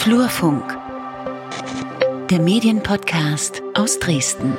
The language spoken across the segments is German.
Flurfunk, der Medienpodcast aus Dresden.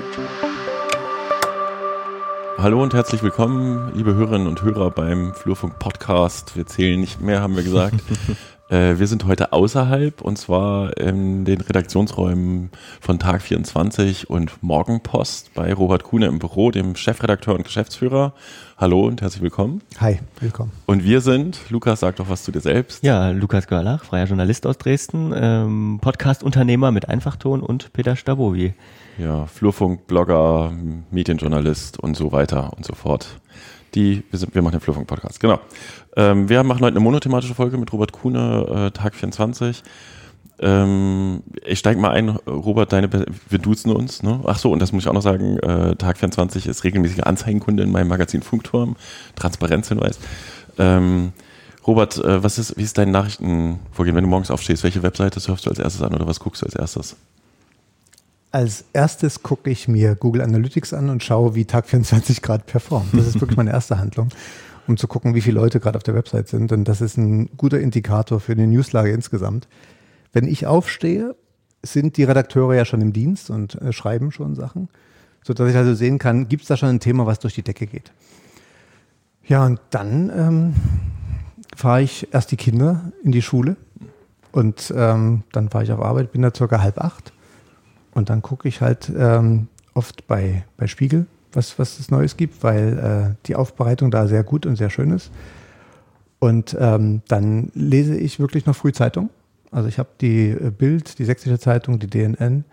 Hallo und herzlich willkommen, liebe Hörerinnen und Hörer beim Flurfunk Podcast. Wir zählen nicht mehr, haben wir gesagt. äh, wir sind heute außerhalb und zwar in den Redaktionsräumen von Tag 24 und Morgenpost bei Robert Kuhne im Büro, dem Chefredakteur und Geschäftsführer. Hallo und herzlich willkommen. Hi, willkommen. Und wir sind, Lukas, sag doch was zu dir selbst. Ja, Lukas Görlach, freier Journalist aus Dresden, ähm, Podcast-Unternehmer mit Einfachton und Peter Stabowi. Ja, Flurfunk, Blogger, Medienjournalist und so weiter und so fort. Die, wir, sind, wir machen den Flurfunk-Podcast, genau. Ähm, wir machen heute eine monothematische Folge mit Robert Kuhne, äh, Tag 24. Ähm, ich steige mal ein, Robert, deine, wir duzen uns, ne? Ach so, und das muss ich auch noch sagen, äh, Tag 24 ist regelmäßiger Anzeigenkunde in meinem Magazin Funkturm, Transparenzhinweis. Ähm, Robert, äh, was ist, wie ist dein Nachrichtenvorgehen, wenn du morgens aufstehst? Welche Webseite surfst du als erstes an oder was guckst du als erstes? Als erstes gucke ich mir Google Analytics an und schaue, wie Tag 24 gerade performt. Das ist wirklich meine erste Handlung, um zu gucken, wie viele Leute gerade auf der Website sind. Denn das ist ein guter Indikator für die Newslage insgesamt. Wenn ich aufstehe, sind die Redakteure ja schon im Dienst und äh, schreiben schon Sachen, sodass ich also sehen kann, gibt es da schon ein Thema, was durch die Decke geht. Ja, und dann ähm, fahre ich erst die Kinder in die Schule und ähm, dann fahre ich auf Arbeit, bin da circa halb acht und dann gucke ich halt ähm, oft bei, bei Spiegel, was, was es Neues gibt, weil äh, die Aufbereitung da sehr gut und sehr schön ist. Und ähm, dann lese ich wirklich noch früh Zeitung also ich habe die äh, Bild, die Sächsische Zeitung, die DNN,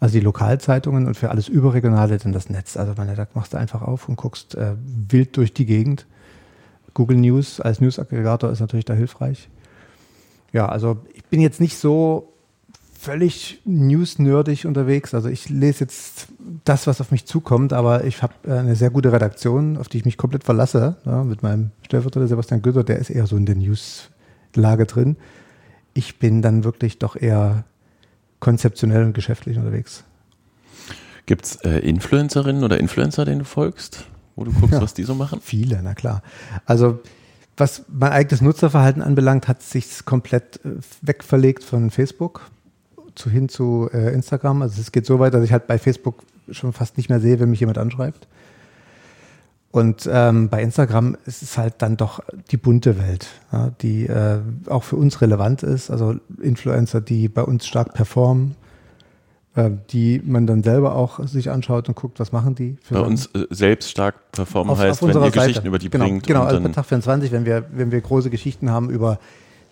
also die Lokalzeitungen und für alles Überregionale dann das Netz. Also meine, da machst du einfach auf und guckst äh, wild durch die Gegend. Google News als News-Aggregator ist natürlich da hilfreich. Ja, also ich bin jetzt nicht so völlig news-nerdig unterwegs. Also ich lese jetzt das, was auf mich zukommt, aber ich habe äh, eine sehr gute Redaktion, auf die ich mich komplett verlasse. Ja, mit meinem Stellvertreter Sebastian Gütter, der ist eher so in der News-Lage drin ich bin dann wirklich doch eher konzeptionell und geschäftlich unterwegs. Gibt es äh, Influencerinnen oder Influencer, denen du folgst, wo du guckst, ja, was die so machen? Viele, na klar. Also was mein eigenes Nutzerverhalten anbelangt, hat sich komplett äh, wegverlegt von Facebook zu, hin zu äh, Instagram. Also es geht so weit, dass ich halt bei Facebook schon fast nicht mehr sehe, wenn mich jemand anschreibt. Und ähm, bei Instagram ist es halt dann doch die bunte Welt, ja, die äh, auch für uns relevant ist. Also Influencer, die bei uns stark performen, äh, die man dann selber auch sich anschaut und guckt, was machen die. bei uns äh, selbst stark performen auf, heißt, auf wenn ihr Seite. Geschichten über die genau, bringt. Genau, also bei Tag 24, wenn wir, wenn wir große Geschichten haben über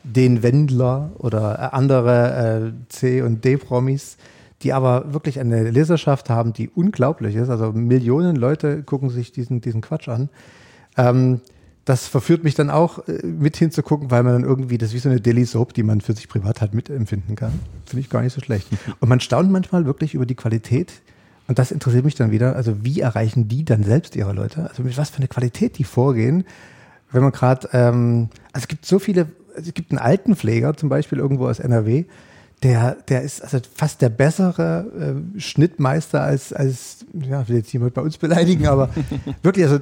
den Wendler oder andere äh, C- und D-Promis, die aber wirklich eine Leserschaft haben, die unglaublich ist. Also Millionen Leute gucken sich diesen, diesen Quatsch an. Ähm, das verführt mich dann auch äh, mit hinzugucken, weil man dann irgendwie, das ist wie so eine Daily Soap, die man für sich privat halt mitempfinden kann. Finde ich gar nicht so schlecht. Und man staunt manchmal wirklich über die Qualität. Und das interessiert mich dann wieder. Also wie erreichen die dann selbst ihre Leute? Also mit was für eine Qualität die vorgehen. Wenn man gerade, ähm, also es gibt so viele, es gibt einen Altenpfleger zum Beispiel irgendwo aus NRW, der, der ist also fast der bessere äh, Schnittmeister als, als, ja, ich will jetzt jemand bei uns beleidigen, aber wirklich, also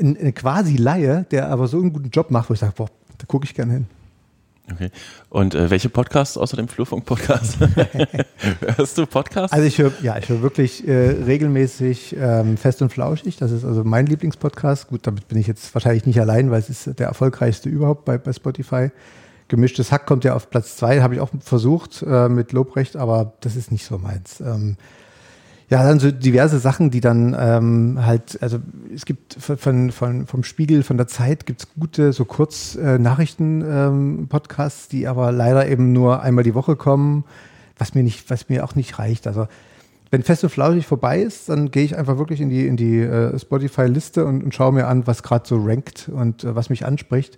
eine quasi Laie, der aber so einen guten Job macht, wo ich sage, boah, da gucke ich gerne hin. Okay. Und äh, welche Podcasts außer dem Flurfunk-Podcast? Hörst du Podcasts? Also ich höre, ja, ich höre wirklich äh, regelmäßig ähm, Fest und Flauschig. Das ist also mein Lieblingspodcast. Gut, damit bin ich jetzt wahrscheinlich nicht allein, weil es ist der erfolgreichste überhaupt bei, bei Spotify. Gemischtes Hack kommt ja auf Platz zwei, habe ich auch versucht äh, mit Lobrecht, aber das ist nicht so meins. Ähm, ja, dann so diverse Sachen, die dann ähm, halt, also es gibt von, von, vom Spiegel, von der Zeit gibt es gute, so kurz äh, Nachrichten-Podcasts, ähm, die aber leider eben nur einmal die Woche kommen, was mir nicht, was mir auch nicht reicht. Also wenn Fest und Flauschig vorbei ist, dann gehe ich einfach wirklich in die, in die äh, Spotify-Liste und, und schaue mir an, was gerade so rankt und äh, was mich anspricht.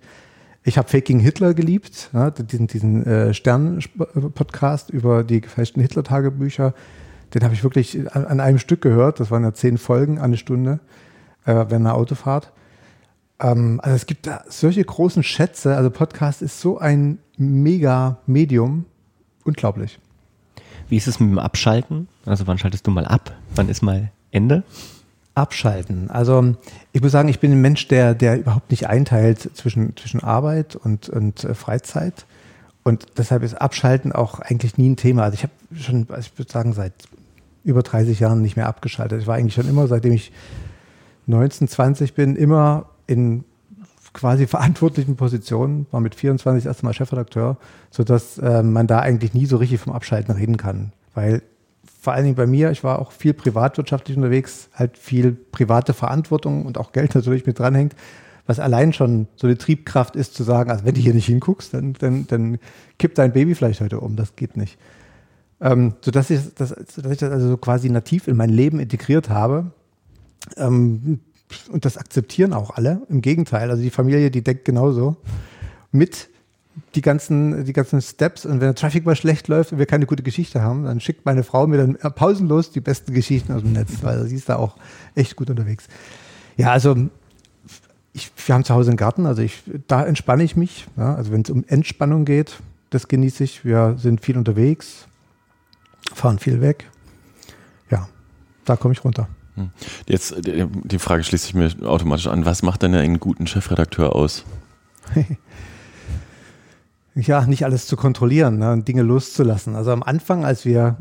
Ich habe Faking Hitler geliebt, ja, diesen, diesen äh, Stern-Podcast über die gefälschten Hitler-Tagebücher. Den habe ich wirklich an, an, einem Stück gehört. Das waren ja zehn Folgen, eine Stunde, äh, während einer Autofahrt. Ähm, also es gibt da solche großen Schätze. Also Podcast ist so ein mega Medium. Unglaublich. Wie ist es mit dem Abschalten? Also wann schaltest du mal ab? Wann ist mal Ende? abschalten. Also ich muss sagen, ich bin ein Mensch, der, der überhaupt nicht einteilt zwischen, zwischen Arbeit und, und äh, Freizeit. Und deshalb ist Abschalten auch eigentlich nie ein Thema. Also ich habe schon, also ich würde sagen, seit über 30 Jahren nicht mehr abgeschaltet. Ich war eigentlich schon immer, seitdem ich 19, 20 bin, immer in quasi verantwortlichen Positionen, war mit 24 das erste Mal Chefredakteur, sodass äh, man da eigentlich nie so richtig vom Abschalten reden kann. Weil vor allen Dingen bei mir, ich war auch viel privatwirtschaftlich unterwegs, halt viel private Verantwortung und auch Geld natürlich mit dranhängt, was allein schon so eine Triebkraft ist zu sagen, also wenn du hier nicht hinguckst, dann, dann, dann kippt dein Baby vielleicht heute um, das geht nicht. Ähm, sodass, ich das, sodass ich das also so quasi nativ in mein Leben integriert habe. Ähm, und das akzeptieren auch alle. Im Gegenteil, also die Familie, die denkt genauso mit die ganzen, die ganzen Steps. Und wenn der Traffic mal schlecht läuft und wir keine gute Geschichte haben, dann schickt meine Frau mir dann pausenlos die besten Geschichten aus dem Netz, weil sie ist da auch echt gut unterwegs. Ja, also ich, wir haben zu Hause einen Garten, also ich, da entspanne ich mich. Ja, also wenn es um Entspannung geht, das genieße ich. Wir sind viel unterwegs, fahren viel weg. Ja, da komme ich runter. Hm. Jetzt, die Frage schließe ich mir automatisch an. Was macht denn einen guten Chefredakteur aus? ja, nicht alles zu kontrollieren ne, und Dinge loszulassen. Also am Anfang, als wir,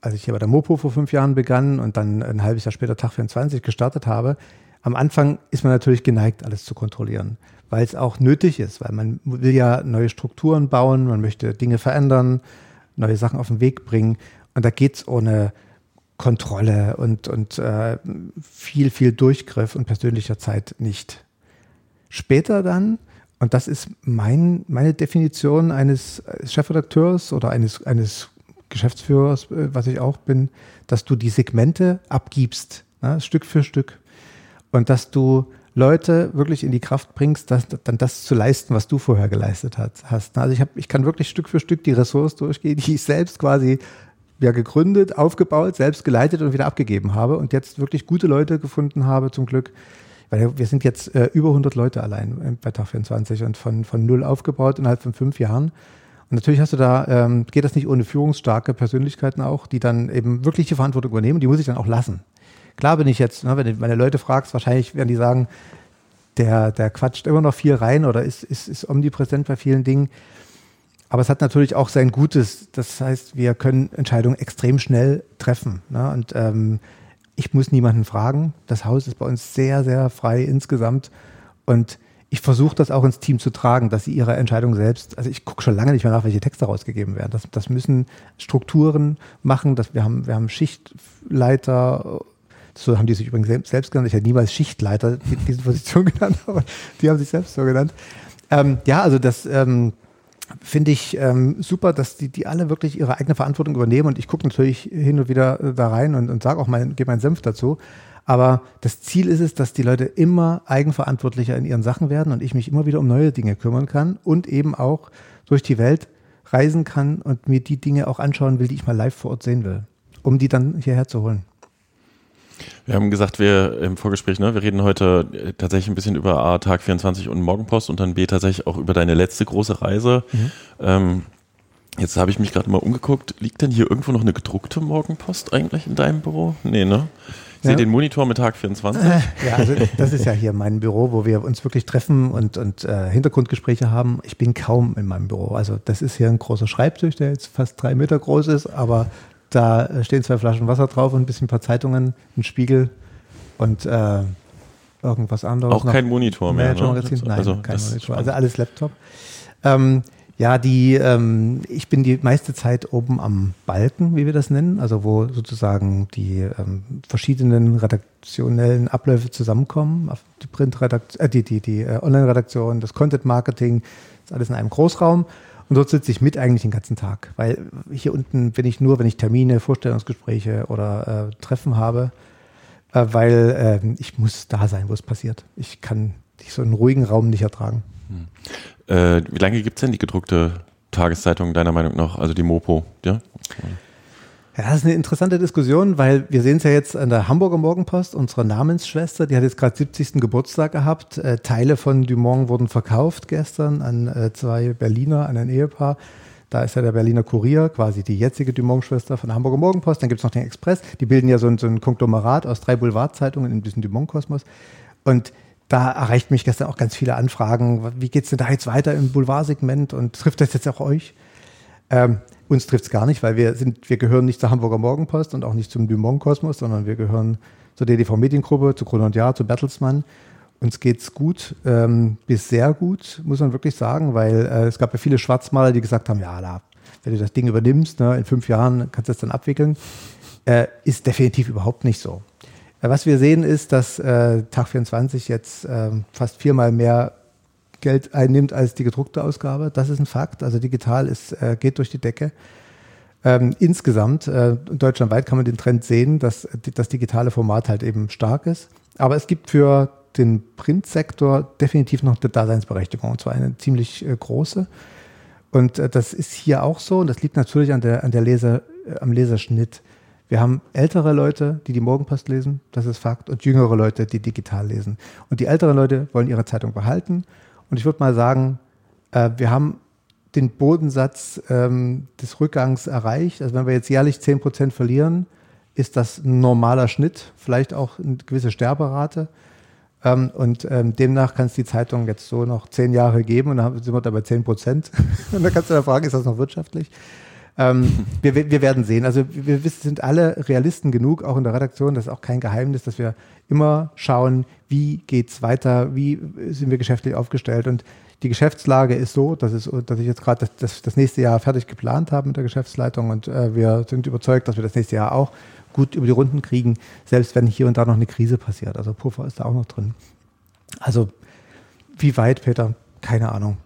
als ich hier bei der Mopo vor fünf Jahren begann und dann ein halbes Jahr später Tag 24 gestartet habe, am Anfang ist man natürlich geneigt, alles zu kontrollieren, weil es auch nötig ist, weil man will ja neue Strukturen bauen, man möchte Dinge verändern, neue Sachen auf den Weg bringen. Und da geht es ohne Kontrolle und, und äh, viel, viel Durchgriff und persönlicher Zeit nicht. Später dann, und das ist mein, meine Definition eines Chefredakteurs oder eines, eines Geschäftsführers, äh, was ich auch bin, dass du die Segmente abgibst, ne, Stück für Stück. Und dass du Leute wirklich in die Kraft bringst, das, dann das zu leisten, was du vorher geleistet hast. Also ich, hab, ich kann wirklich Stück für Stück die Ressource durchgehen, die ich selbst quasi ja gegründet, aufgebaut, selbst geleitet und wieder abgegeben habe und jetzt wirklich gute Leute gefunden habe, zum Glück. Weil wir sind jetzt äh, über 100 Leute allein äh, bei Tag 24 und von, von null aufgebaut innerhalb von fünf Jahren. Und natürlich hast du da, ähm, geht das nicht ohne führungsstarke Persönlichkeiten auch, die dann eben wirklich die Verantwortung übernehmen, die muss ich dann auch lassen. Klar bin ich jetzt, ne, wenn du meine Leute fragst, wahrscheinlich werden die sagen, der, der quatscht immer noch viel rein oder ist, ist, ist omnipräsent bei vielen Dingen. Aber es hat natürlich auch sein Gutes. Das heißt, wir können Entscheidungen extrem schnell treffen. Ne? Und ähm, ich muss niemanden fragen. Das Haus ist bei uns sehr, sehr frei insgesamt. Und ich versuche das auch ins Team zu tragen, dass sie ihre Entscheidung selbst, also ich gucke schon lange nicht mehr nach, welche Texte rausgegeben werden. Das, das müssen Strukturen machen. Das, wir, haben, wir haben Schichtleiter, so haben die sich übrigens selbst genannt. Ich hätte niemals Schichtleiter diese Position genannt, aber die haben sich selbst so genannt. Ähm, ja, also das, ähm, finde ich ähm, super, dass die, die alle wirklich ihre eigene Verantwortung übernehmen und ich gucke natürlich hin und wieder äh, da rein und, und sage auch mal, gebe meinen Senf dazu. Aber das Ziel ist es, dass die Leute immer eigenverantwortlicher in ihren Sachen werden und ich mich immer wieder um neue Dinge kümmern kann und eben auch durch die Welt reisen kann und mir die Dinge auch anschauen will, die ich mal live vor Ort sehen will, um die dann hierher zu holen. Wir haben gesagt, wir im Vorgespräch, ne, wir reden heute äh, tatsächlich ein bisschen über A, Tag 24 und Morgenpost und dann B, tatsächlich auch über deine letzte große Reise. Mhm. Ähm, jetzt habe ich mich gerade mal umgeguckt. Liegt denn hier irgendwo noch eine gedruckte Morgenpost eigentlich in deinem Büro? Nee, ne? Ich ja. sehe den Monitor mit Tag 24. Äh, ja, also das ist ja hier mein Büro, wo wir uns wirklich treffen und, und äh, Hintergrundgespräche haben. Ich bin kaum in meinem Büro. Also das ist hier ein großer Schreibtisch, der jetzt fast drei Meter groß ist, aber da stehen zwei Flaschen Wasser drauf und ein bisschen ein paar Zeitungen, ein Spiegel und äh, irgendwas anderes. Auch noch. kein Monitor mehr. Ne? Nein, also, kein Monitor. Also alles Laptop. Ähm, ja, die, ähm, ich bin die meiste Zeit oben am Balken, wie wir das nennen, also wo sozusagen die ähm, verschiedenen redaktionellen Abläufe zusammenkommen, die Printredaktion, äh, die, die, die äh, Online-Redaktion, das Content-Marketing, ist alles in einem Großraum. Und dort sitze ich mit eigentlich den ganzen Tag, weil hier unten bin ich nur, wenn ich Termine, Vorstellungsgespräche oder äh, Treffen habe, äh, weil äh, ich muss da sein, wo es passiert. Ich kann so einen ruhigen Raum nicht ertragen. Hm. Äh, wie lange gibt es denn die gedruckte Tageszeitung deiner Meinung nach, also die Mopo? Ja? Ja, das ist eine interessante Diskussion, weil wir sehen es ja jetzt an der Hamburger Morgenpost, unsere Namensschwester, die hat jetzt gerade 70. Geburtstag gehabt. Äh, Teile von Dumont wurden verkauft gestern an äh, zwei Berliner, an ein Ehepaar. Da ist ja der Berliner Kurier, quasi die jetzige Dumont-Schwester von der Hamburger Morgenpost. Dann gibt es noch den Express. Die bilden ja so ein, so ein Konglomerat aus drei Boulevardzeitungen in diesem Dumont-Kosmos. Und da erreicht mich gestern auch ganz viele Anfragen. Wie geht's denn da jetzt weiter im Boulevardsegment und trifft das jetzt auch euch? Ähm, uns trifft's gar nicht, weil wir sind, wir gehören nicht zur Hamburger Morgenpost und auch nicht zum Dumont Kosmos, sondern wir gehören zur DDV Mediengruppe, zu Kron und Jahr, zu Bertelsmann. Uns geht's gut, ähm, bis sehr gut, muss man wirklich sagen, weil äh, es gab ja viele Schwarzmaler, die gesagt haben, ja, da, wenn du das Ding übernimmst, ne, in fünf Jahren kannst du das dann abwickeln. Äh, ist definitiv überhaupt nicht so. Äh, was wir sehen ist, dass äh, Tag 24 jetzt äh, fast viermal mehr Geld einnimmt als die gedruckte Ausgabe. Das ist ein Fakt. Also digital ist, äh, geht durch die Decke. Ähm, insgesamt, äh, deutschlandweit kann man den Trend sehen, dass das digitale Format halt eben stark ist. Aber es gibt für den Printsektor definitiv noch eine Daseinsberechtigung, und zwar eine ziemlich äh, große. Und äh, das ist hier auch so, und das liegt natürlich an der, an der Leser, äh, am Leserschnitt. Wir haben ältere Leute, die die Morgenpost lesen, das ist Fakt, und jüngere Leute, die digital lesen. Und die älteren Leute wollen ihre Zeitung behalten. Und ich würde mal sagen, äh, wir haben den Bodensatz ähm, des Rückgangs erreicht. Also wenn wir jetzt jährlich 10 Prozent verlieren, ist das ein normaler Schnitt, vielleicht auch eine gewisse Sterberate. Ähm, und ähm, demnach kann es die Zeitung jetzt so noch zehn Jahre geben und dann sind wir da bei 10 Prozent. und dann kannst du da fragen, ist das noch wirtschaftlich? Ähm, wir, wir werden sehen. Also wir, sind alle Realisten genug, auch in der Redaktion. Das ist auch kein Geheimnis, dass wir immer schauen, wie geht's weiter, wie sind wir geschäftlich aufgestellt. Und die Geschäftslage ist so, dass, es, dass ich jetzt gerade das, das, das, nächste Jahr fertig geplant habe mit der Geschäftsleitung und äh, wir sind überzeugt, dass wir das nächste Jahr auch gut über die Runden kriegen, selbst wenn hier und da noch eine Krise passiert. Also Puffer ist da auch noch drin. Also wie weit, Peter? Keine Ahnung.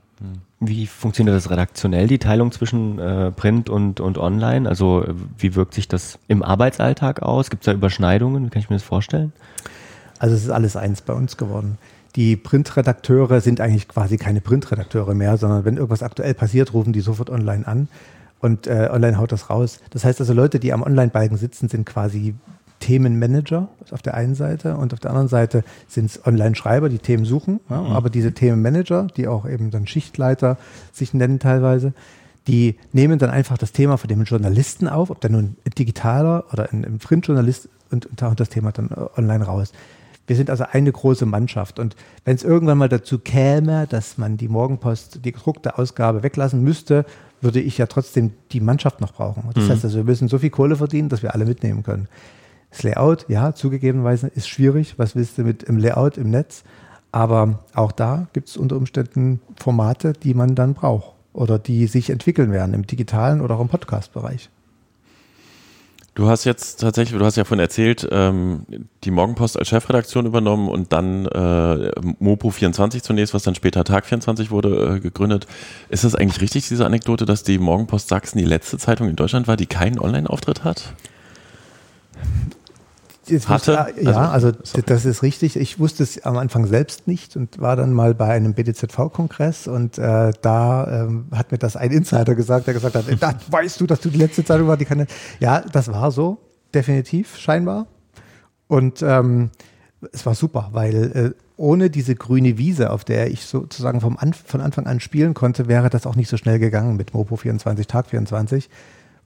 Wie funktioniert das redaktionell, die Teilung zwischen äh, Print und, und Online? Also wie wirkt sich das im Arbeitsalltag aus? Gibt es da Überschneidungen? Wie kann ich mir das vorstellen? Also es ist alles eins bei uns geworden. Die Printredakteure sind eigentlich quasi keine Printredakteure mehr, sondern wenn irgendwas aktuell passiert, rufen die sofort online an und äh, online haut das raus. Das heißt also, Leute, die am Online-Balken sitzen, sind quasi Themenmanager auf der einen Seite und auf der anderen Seite sind es Online-Schreiber, die Themen suchen, ja, mhm. aber diese Themenmanager, die auch eben dann Schichtleiter sich nennen teilweise, die nehmen dann einfach das Thema von dem Journalisten auf, ob der nun ein digitaler oder ein, ein Printjournalist und, und das Thema dann äh, online raus. Wir sind also eine große Mannschaft. Und wenn es irgendwann mal dazu käme, dass man die Morgenpost, die gedruckte Ausgabe weglassen müsste, würde ich ja trotzdem die Mannschaft noch brauchen. Das mhm. heißt also, wir müssen so viel Kohle verdienen, dass wir alle mitnehmen können. Das Layout, ja, zugegebenerweise ist schwierig. Was willst du mit im Layout im Netz? Aber auch da gibt es unter Umständen Formate, die man dann braucht oder die sich entwickeln werden im digitalen oder auch im Podcast-Bereich. Du hast jetzt tatsächlich, du hast ja vorhin erzählt, ähm, die Morgenpost als Chefredaktion übernommen und dann äh, Mopo24 zunächst, was dann später Tag24 wurde, äh, gegründet. Ist das eigentlich richtig, diese Anekdote, dass die Morgenpost Sachsen die letzte Zeitung in Deutschland war, die keinen Online-Auftritt hat? Hatte? ja, also, also das ist richtig. Ich wusste es am Anfang selbst nicht und war dann mal bei einem BDZV-Kongress und äh, da ähm, hat mir das ein Insider gesagt, der gesagt hat, da weißt du, dass du die letzte Zeitung war, die keine. Ja, das war so, definitiv, scheinbar. Und ähm, es war super, weil äh, ohne diese grüne Wiese, auf der ich sozusagen vom Anf von Anfang an spielen konnte, wäre das auch nicht so schnell gegangen mit Mopo 24, Tag 24,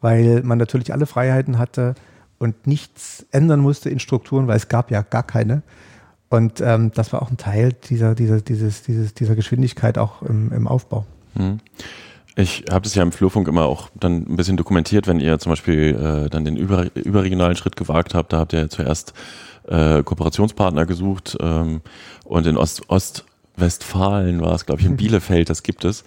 weil man natürlich alle Freiheiten hatte und nichts ändern musste in Strukturen, weil es gab ja gar keine. Und ähm, das war auch ein Teil dieser, dieser, dieses, dieses, dieser Geschwindigkeit auch im, im Aufbau. Mhm. Ich habe das ja im Flurfunk immer auch dann ein bisschen dokumentiert, wenn ihr zum Beispiel äh, dann den über, überregionalen Schritt gewagt habt. Da habt ihr zuerst äh, Kooperationspartner gesucht ähm, und in Ost, Ostwestfalen war es, glaube ich, in Bielefeld, das gibt es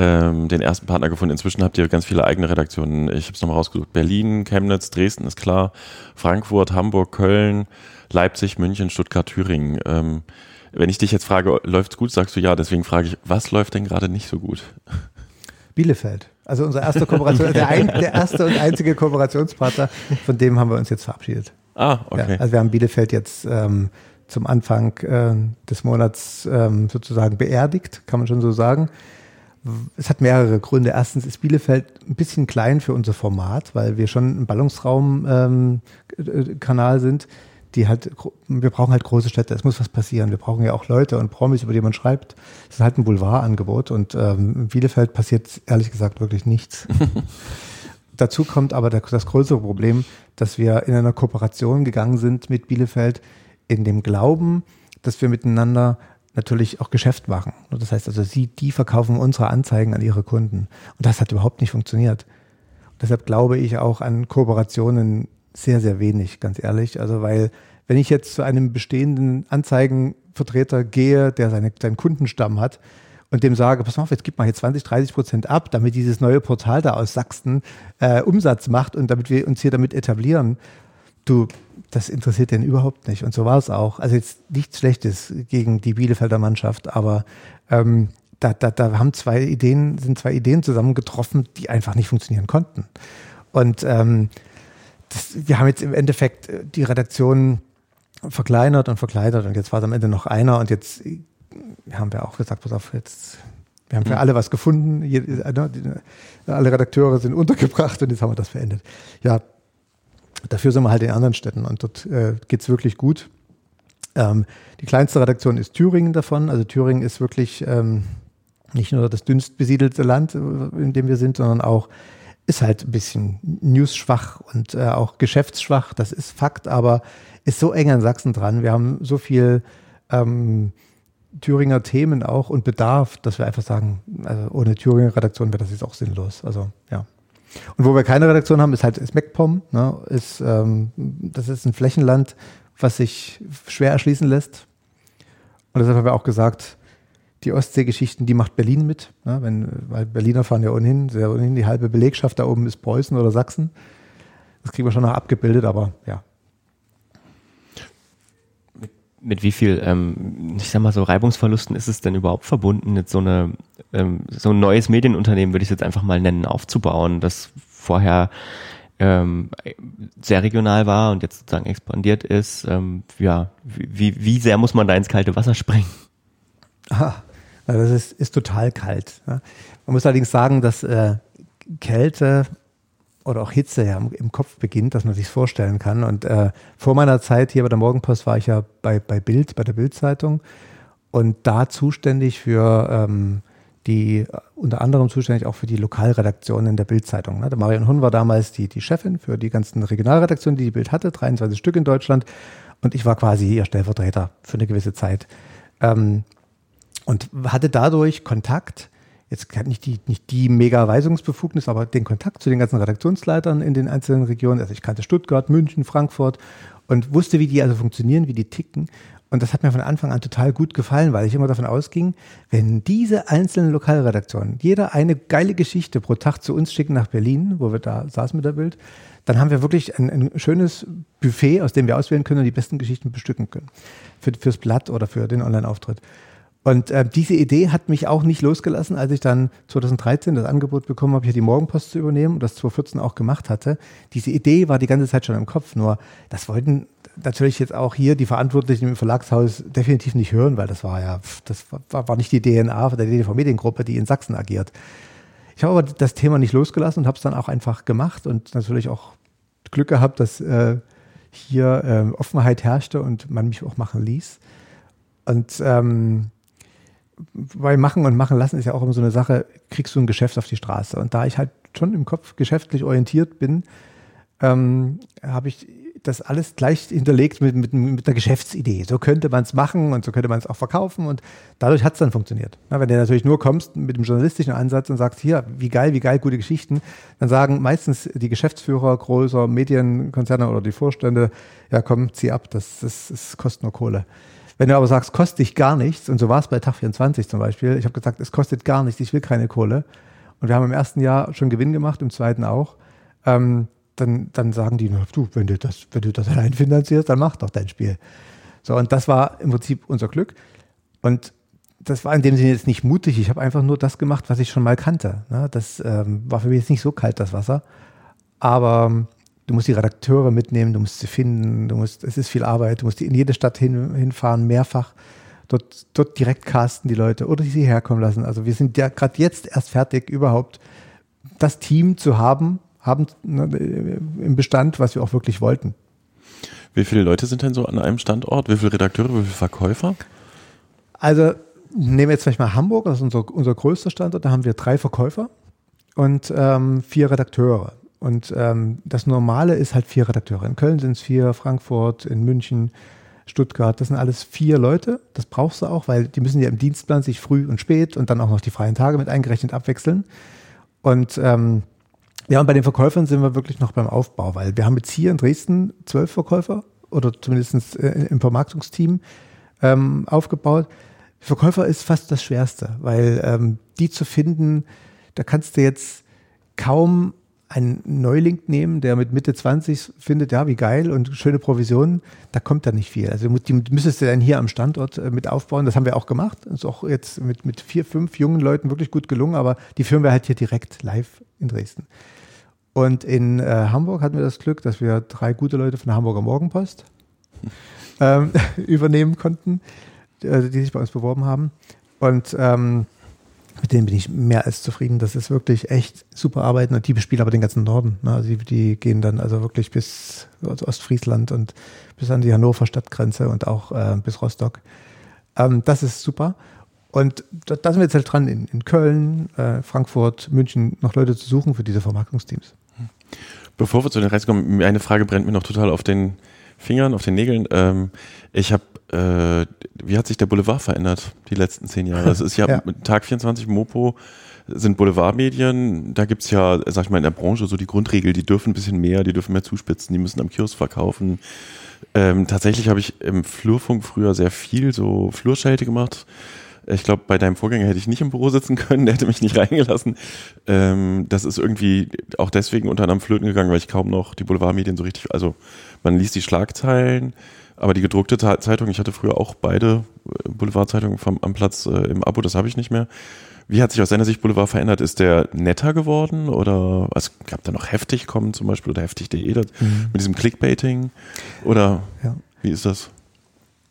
ähm, den ersten Partner gefunden. Inzwischen habt ihr ganz viele eigene Redaktionen. Ich habe es nochmal rausgesucht. Berlin, Chemnitz, Dresden ist klar, Frankfurt, Hamburg, Köln, Leipzig, München, Stuttgart, Thüringen. Ähm, wenn ich dich jetzt frage, läuft's gut, sagst du ja. Deswegen frage ich, was läuft denn gerade nicht so gut? Bielefeld. Also unser erster Kooperation, der, ein, der erste und einzige Kooperationspartner, von dem haben wir uns jetzt verabschiedet. Ah, okay. Ja, also wir haben Bielefeld jetzt ähm, zum Anfang äh, des Monats ähm, sozusagen beerdigt, kann man schon so sagen. Es hat mehrere Gründe. Erstens ist Bielefeld ein bisschen klein für unser Format, weil wir schon ein Ballungsraum-Kanal ähm, sind. Die halt, wir brauchen halt große Städte. Es muss was passieren. Wir brauchen ja auch Leute und Promis, über die man schreibt. Es ist halt ein Boulevardangebot und ähm, in Bielefeld passiert ehrlich gesagt wirklich nichts. Dazu kommt aber das größere Problem, dass wir in einer Kooperation gegangen sind mit Bielefeld in dem Glauben, dass wir miteinander natürlich auch Geschäft machen. Das heißt also, sie, die verkaufen unsere Anzeigen an ihre Kunden. Und das hat überhaupt nicht funktioniert. Und deshalb glaube ich auch an Kooperationen sehr, sehr wenig, ganz ehrlich. Also, weil wenn ich jetzt zu einem bestehenden Anzeigenvertreter gehe, der seine, seinen Kundenstamm hat, und dem sage, pass mal auf, jetzt gib mal hier 20, 30 Prozent ab, damit dieses neue Portal da aus Sachsen äh, Umsatz macht und damit wir uns hier damit etablieren. Du, das interessiert den überhaupt nicht. Und so war es auch. Also jetzt nichts Schlechtes gegen die Bielefelder Mannschaft, aber ähm, da, da, da haben zwei Ideen, sind zwei Ideen zusammengetroffen, die einfach nicht funktionieren konnten. Und ähm, das, wir haben jetzt im Endeffekt die Redaktion verkleinert und verkleinert und jetzt war es am Ende noch einer und jetzt haben wir auch gesagt, pass auf, jetzt, wir haben für mhm. alle was gefunden, ne, alle Redakteure sind untergebracht und jetzt haben wir das beendet. Ja, dafür sind wir halt in anderen Städten und dort äh, geht es wirklich gut. Ähm, die kleinste Redaktion ist Thüringen davon. Also Thüringen ist wirklich ähm, nicht nur das dünnst besiedelte Land, äh, in dem wir sind, sondern auch ist halt ein bisschen newsschwach und äh, auch geschäftsschwach. Das ist Fakt, aber ist so eng an Sachsen dran. Wir haben so viel ähm, Thüringer Themen auch und Bedarf, dass wir einfach sagen, also ohne Thüringer Redaktion wäre das jetzt auch sinnlos. Also ja. Und wo wir keine Redaktion haben, ist halt ist MacPom. Ne? Ist, ähm, das ist ein Flächenland, was sich schwer erschließen lässt. Und deshalb haben wir auch gesagt, die Ostseegeschichten, die macht Berlin mit. Ne? Wenn, weil Berliner fahren ja ohnehin, sehr ohnehin die halbe Belegschaft da oben ist Preußen oder Sachsen. Das kriegen wir schon noch abgebildet, aber ja, mit wie viel, ähm, ich sag mal so Reibungsverlusten ist es denn überhaupt verbunden, jetzt so eine ähm, so ein neues Medienunternehmen würde ich es jetzt einfach mal nennen, aufzubauen, das vorher ähm, sehr regional war und jetzt sozusagen expandiert ist. Ähm, ja, wie, wie sehr muss man da ins kalte Wasser springen? Ah, das ist, ist total kalt. Man muss allerdings sagen, dass äh, Kälte oder auch Hitze ja im Kopf beginnt, dass man sich vorstellen kann. Und äh, vor meiner Zeit hier bei der Morgenpost war ich ja bei, bei Bild, bei der Bildzeitung und da zuständig für ähm, die, unter anderem zuständig auch für die Lokalredaktionen der Bildzeitung. Ne? Marion Hun war damals die, die Chefin für die ganzen Regionalredaktionen, die die Bild hatte, 23 Stück in Deutschland. Und ich war quasi ihr Stellvertreter für eine gewisse Zeit. Ähm, und hatte dadurch Kontakt jetzt nicht die, nicht die mega Weisungsbefugnis, aber den Kontakt zu den ganzen Redaktionsleitern in den einzelnen Regionen. Also ich kannte Stuttgart, München, Frankfurt und wusste, wie die also funktionieren, wie die ticken. Und das hat mir von Anfang an total gut gefallen, weil ich immer davon ausging, wenn diese einzelnen Lokalredaktionen jeder eine geile Geschichte pro Tag zu uns schicken nach Berlin, wo wir da saßen mit der Bild, dann haben wir wirklich ein, ein schönes Buffet, aus dem wir auswählen können und die besten Geschichten bestücken können. Für, fürs Blatt oder für den Online-Auftritt. Und äh, diese Idee hat mich auch nicht losgelassen, als ich dann 2013 das Angebot bekommen habe, hier die Morgenpost zu übernehmen und das 2014 auch gemacht hatte. Diese Idee war die ganze Zeit schon im Kopf, nur das wollten natürlich jetzt auch hier die Verantwortlichen im Verlagshaus definitiv nicht hören, weil das war ja, das war, war nicht die DNA der DDV Mediengruppe, die in Sachsen agiert. Ich habe aber das Thema nicht losgelassen und habe es dann auch einfach gemacht und natürlich auch Glück gehabt, dass äh, hier äh, Offenheit herrschte und man mich auch machen ließ. Und ähm, bei Machen und Machen lassen ist ja auch immer so eine Sache, kriegst du ein Geschäft auf die Straße. Und da ich halt schon im Kopf geschäftlich orientiert bin, ähm, habe ich das alles gleich hinterlegt mit, mit, mit einer Geschäftsidee. So könnte man es machen und so könnte man es auch verkaufen und dadurch hat es dann funktioniert. Ja, wenn du natürlich nur kommst mit dem journalistischen Ansatz und sagst, hier, wie geil, wie geil, gute Geschichten, dann sagen meistens die Geschäftsführer großer Medienkonzerne oder die Vorstände, ja komm, zieh ab, das, das, das kostet nur Kohle. Wenn du aber sagst, kostet dich gar nichts, und so war es bei Tag 24 zum Beispiel, ich habe gesagt, es kostet gar nichts, ich will keine Kohle. Und wir haben im ersten Jahr schon Gewinn gemacht, im zweiten auch. Ähm, dann, dann sagen die, du, wenn du das, wenn du das allein finanzierst, dann mach doch dein Spiel. So, und das war im Prinzip unser Glück. Und das war in dem Sinne jetzt nicht mutig. Ich habe einfach nur das gemacht, was ich schon mal kannte. Ne? Das ähm, war für mich jetzt nicht so kalt, das Wasser. Aber du musst die Redakteure mitnehmen, du musst sie finden, du musst, es ist viel Arbeit, du musst in jede Stadt hin, hinfahren, mehrfach, dort, dort direkt casten die Leute oder sie herkommen lassen. Also wir sind ja gerade jetzt erst fertig, überhaupt das Team zu haben, haben ne, im Bestand, was wir auch wirklich wollten. Wie viele Leute sind denn so an einem Standort? Wie viele Redakteure, wie viele Verkäufer? Also nehmen wir jetzt vielleicht mal Hamburg, das ist unser, unser größter Standort, da haben wir drei Verkäufer und ähm, vier Redakteure. Und ähm, das Normale ist halt vier Redakteure. In Köln sind es vier, Frankfurt, in München, Stuttgart. Das sind alles vier Leute. Das brauchst du auch, weil die müssen ja im Dienstplan sich früh und spät und dann auch noch die freien Tage mit eingerechnet abwechseln. Und ähm, ja, und bei den Verkäufern sind wir wirklich noch beim Aufbau, weil wir haben jetzt hier in Dresden zwölf Verkäufer oder zumindest äh, im Vermarktungsteam ähm, aufgebaut. Verkäufer ist fast das Schwerste, weil ähm, die zu finden, da kannst du jetzt kaum einen Neuling nehmen, der mit Mitte 20 findet, ja, wie geil und schöne Provisionen, da kommt da nicht viel. Also die müsstest du dann hier am Standort äh, mit aufbauen. Das haben wir auch gemacht. Das ist auch jetzt mit, mit vier, fünf jungen Leuten wirklich gut gelungen, aber die führen wir halt hier direkt live in Dresden. Und in äh, Hamburg hatten wir das Glück, dass wir drei gute Leute von der Hamburger Morgenpost ähm, übernehmen konnten, äh, die sich bei uns beworben haben. Und ähm, mit denen bin ich mehr als zufrieden. Das ist wirklich echt super Arbeiten und die bespielen aber den ganzen Norden. Ne? Also die, die, gehen dann also wirklich bis also Ostfriesland und bis an die Hannover Stadtgrenze und auch äh, bis Rostock. Ähm, das ist super. Und da, da, sind wir jetzt halt dran, in, in Köln, äh, Frankfurt, München noch Leute zu suchen für diese Vermarktungsteams. Bevor wir zu den Reisen kommen, eine Frage brennt mir noch total auf den Fingern, auf den Nägeln. Ähm, ich habe, äh, wie hat sich der Boulevard verändert die letzten zehn Jahre? Es ist ja, ja. Tag 24 Mopo sind Boulevardmedien. Da gibt's ja, sag ich mal, in der Branche so die Grundregel, die dürfen ein bisschen mehr, die dürfen mehr zuspitzen, die müssen am Kiosk verkaufen. Ähm, tatsächlich habe ich im Flurfunk früher sehr viel so Flurschelte gemacht. Ich glaube, bei deinem Vorgänger hätte ich nicht im Büro sitzen können, der hätte mich nicht reingelassen. Ähm, das ist irgendwie auch deswegen unter anderem flöten gegangen, weil ich kaum noch die Boulevardmedien so richtig, also man liest die Schlagzeilen, aber die gedruckte Zeitung, ich hatte früher auch beide äh, Boulevardzeitungen vom, am Platz äh, im Abo, das habe ich nicht mehr. Wie hat sich aus deiner Sicht Boulevard verändert? Ist der netter geworden oder es gab da noch heftig kommen zum Beispiel oder heftig.de mhm. mit diesem Clickbaiting? Oder ja. wie ist das?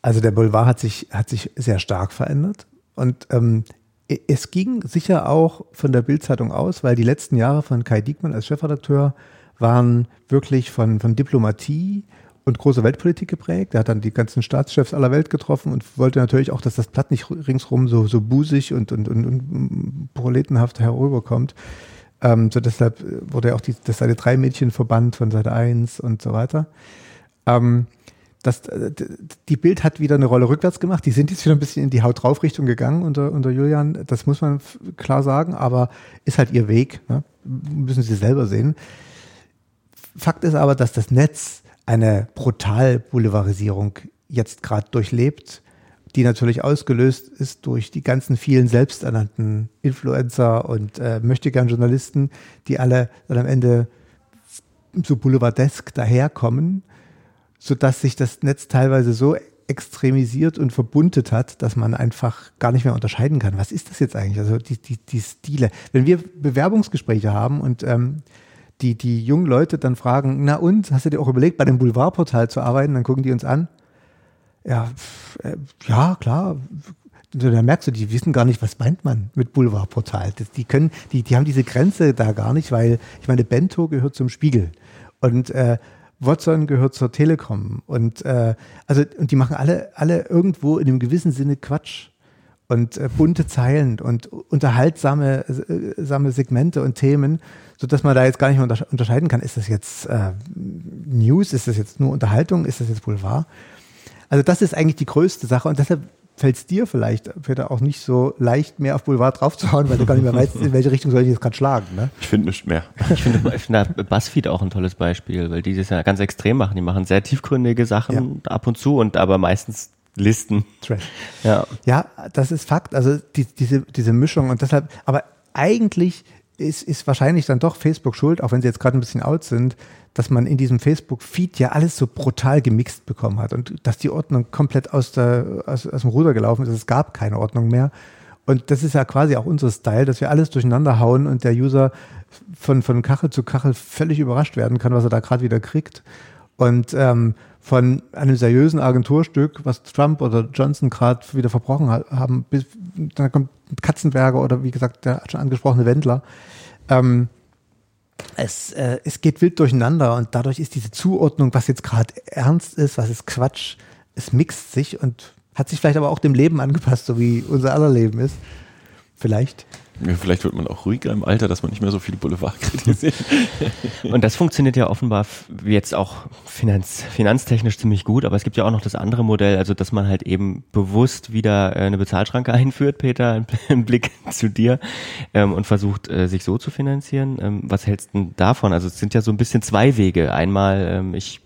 Also der Boulevard hat sich, hat sich sehr stark verändert. Und ähm, es ging sicher auch von der Bildzeitung aus, weil die letzten Jahre von Kai Diekmann als Chefredakteur waren wirklich von, von Diplomatie und großer Weltpolitik geprägt. Er hat dann die ganzen Staatschefs aller Welt getroffen und wollte natürlich auch, dass das Blatt nicht ringsrum so, so busig und, und, und, und proletenhaft herüberkommt. Ähm, so deshalb wurde auch die, das Seite 3 Mädchen verbannt von Seite 1 und so weiter. Ähm, das, die Bild hat wieder eine Rolle rückwärts gemacht. Die sind jetzt wieder ein bisschen in die Haut drauf Richtung gegangen unter, unter Julian. Das muss man klar sagen, aber ist halt ihr Weg. Ne? Müssen sie selber sehen. Fakt ist aber, dass das Netz eine brutal Boulevardisierung jetzt gerade durchlebt, die natürlich ausgelöst ist durch die ganzen vielen selbsternannten Influencer und äh, möchtegern Journalisten, die alle dann am Ende so boulevardesk daherkommen, sodass sich das Netz teilweise so extremisiert und verbundet hat, dass man einfach gar nicht mehr unterscheiden kann. Was ist das jetzt eigentlich? Also die, die, die Stile. Wenn wir Bewerbungsgespräche haben und ähm, die, die jungen Leute dann fragen, na und, hast du dir auch überlegt, bei dem Boulevardportal zu arbeiten? Dann gucken die uns an. Ja, äh, ja, klar. Da merkst du, die wissen gar nicht, was meint man mit Boulevardportal. Das, die können, die, die haben diese Grenze da gar nicht, weil ich meine, Bento gehört zum Spiegel und äh, Watson gehört zur Telekom und äh, also und die machen alle alle irgendwo in einem gewissen Sinne Quatsch und äh, bunte Zeilen und unterhaltsame äh, Segmente und Themen, so dass man da jetzt gar nicht mehr unterscheiden kann, ist das jetzt äh, News, ist das jetzt nur Unterhaltung, ist das jetzt Boulevard? Also das ist eigentlich die größte Sache und deshalb fällt es dir vielleicht, Peter, auch nicht so leicht mehr auf Boulevard draufzuhauen, weil du gar nicht mehr weißt, in welche Richtung soll ich jetzt gerade schlagen. Ne? Ich finde nicht mehr. Ich finde ich find BuzzFeed auch ein tolles Beispiel, weil die das ja ganz extrem machen. Die machen sehr tiefgründige Sachen ja. ab und zu und aber meistens Listen. Trash. Ja. ja, das ist Fakt. Also die, diese, diese Mischung und deshalb, aber eigentlich ist, ist wahrscheinlich dann doch Facebook schuld, auch wenn sie jetzt gerade ein bisschen out sind, dass man in diesem Facebook-Feed ja alles so brutal gemixt bekommen hat und dass die Ordnung komplett aus, der, aus, aus dem Ruder gelaufen ist. Es gab keine Ordnung mehr. Und das ist ja quasi auch unser Style, dass wir alles durcheinander hauen und der User von, von Kachel zu Kachel völlig überrascht werden kann, was er da gerade wieder kriegt. Und ähm, von einem seriösen Agenturstück, was Trump oder Johnson gerade wieder verbrochen haben, bis dann kommt Katzenberger oder wie gesagt der schon angesprochene Wendler. Ähm, es, äh, es geht wild durcheinander und dadurch ist diese Zuordnung, was jetzt gerade ernst ist, was ist Quatsch, es mixt sich und hat sich vielleicht aber auch dem Leben angepasst, so wie unser aller Leben ist. Vielleicht. Ja, vielleicht wird man auch ruhiger im Alter, dass man nicht mehr so viel Boulevard kritisiert. Und das funktioniert ja offenbar jetzt auch finanz, finanztechnisch ziemlich gut, aber es gibt ja auch noch das andere Modell, also dass man halt eben bewusst wieder äh, eine Bezahlschranke einführt, Peter, im Blick zu dir, ähm, und versucht, äh, sich so zu finanzieren. Ähm, was hältst du davon? Also es sind ja so ein bisschen zwei Wege. Einmal, ähm, ich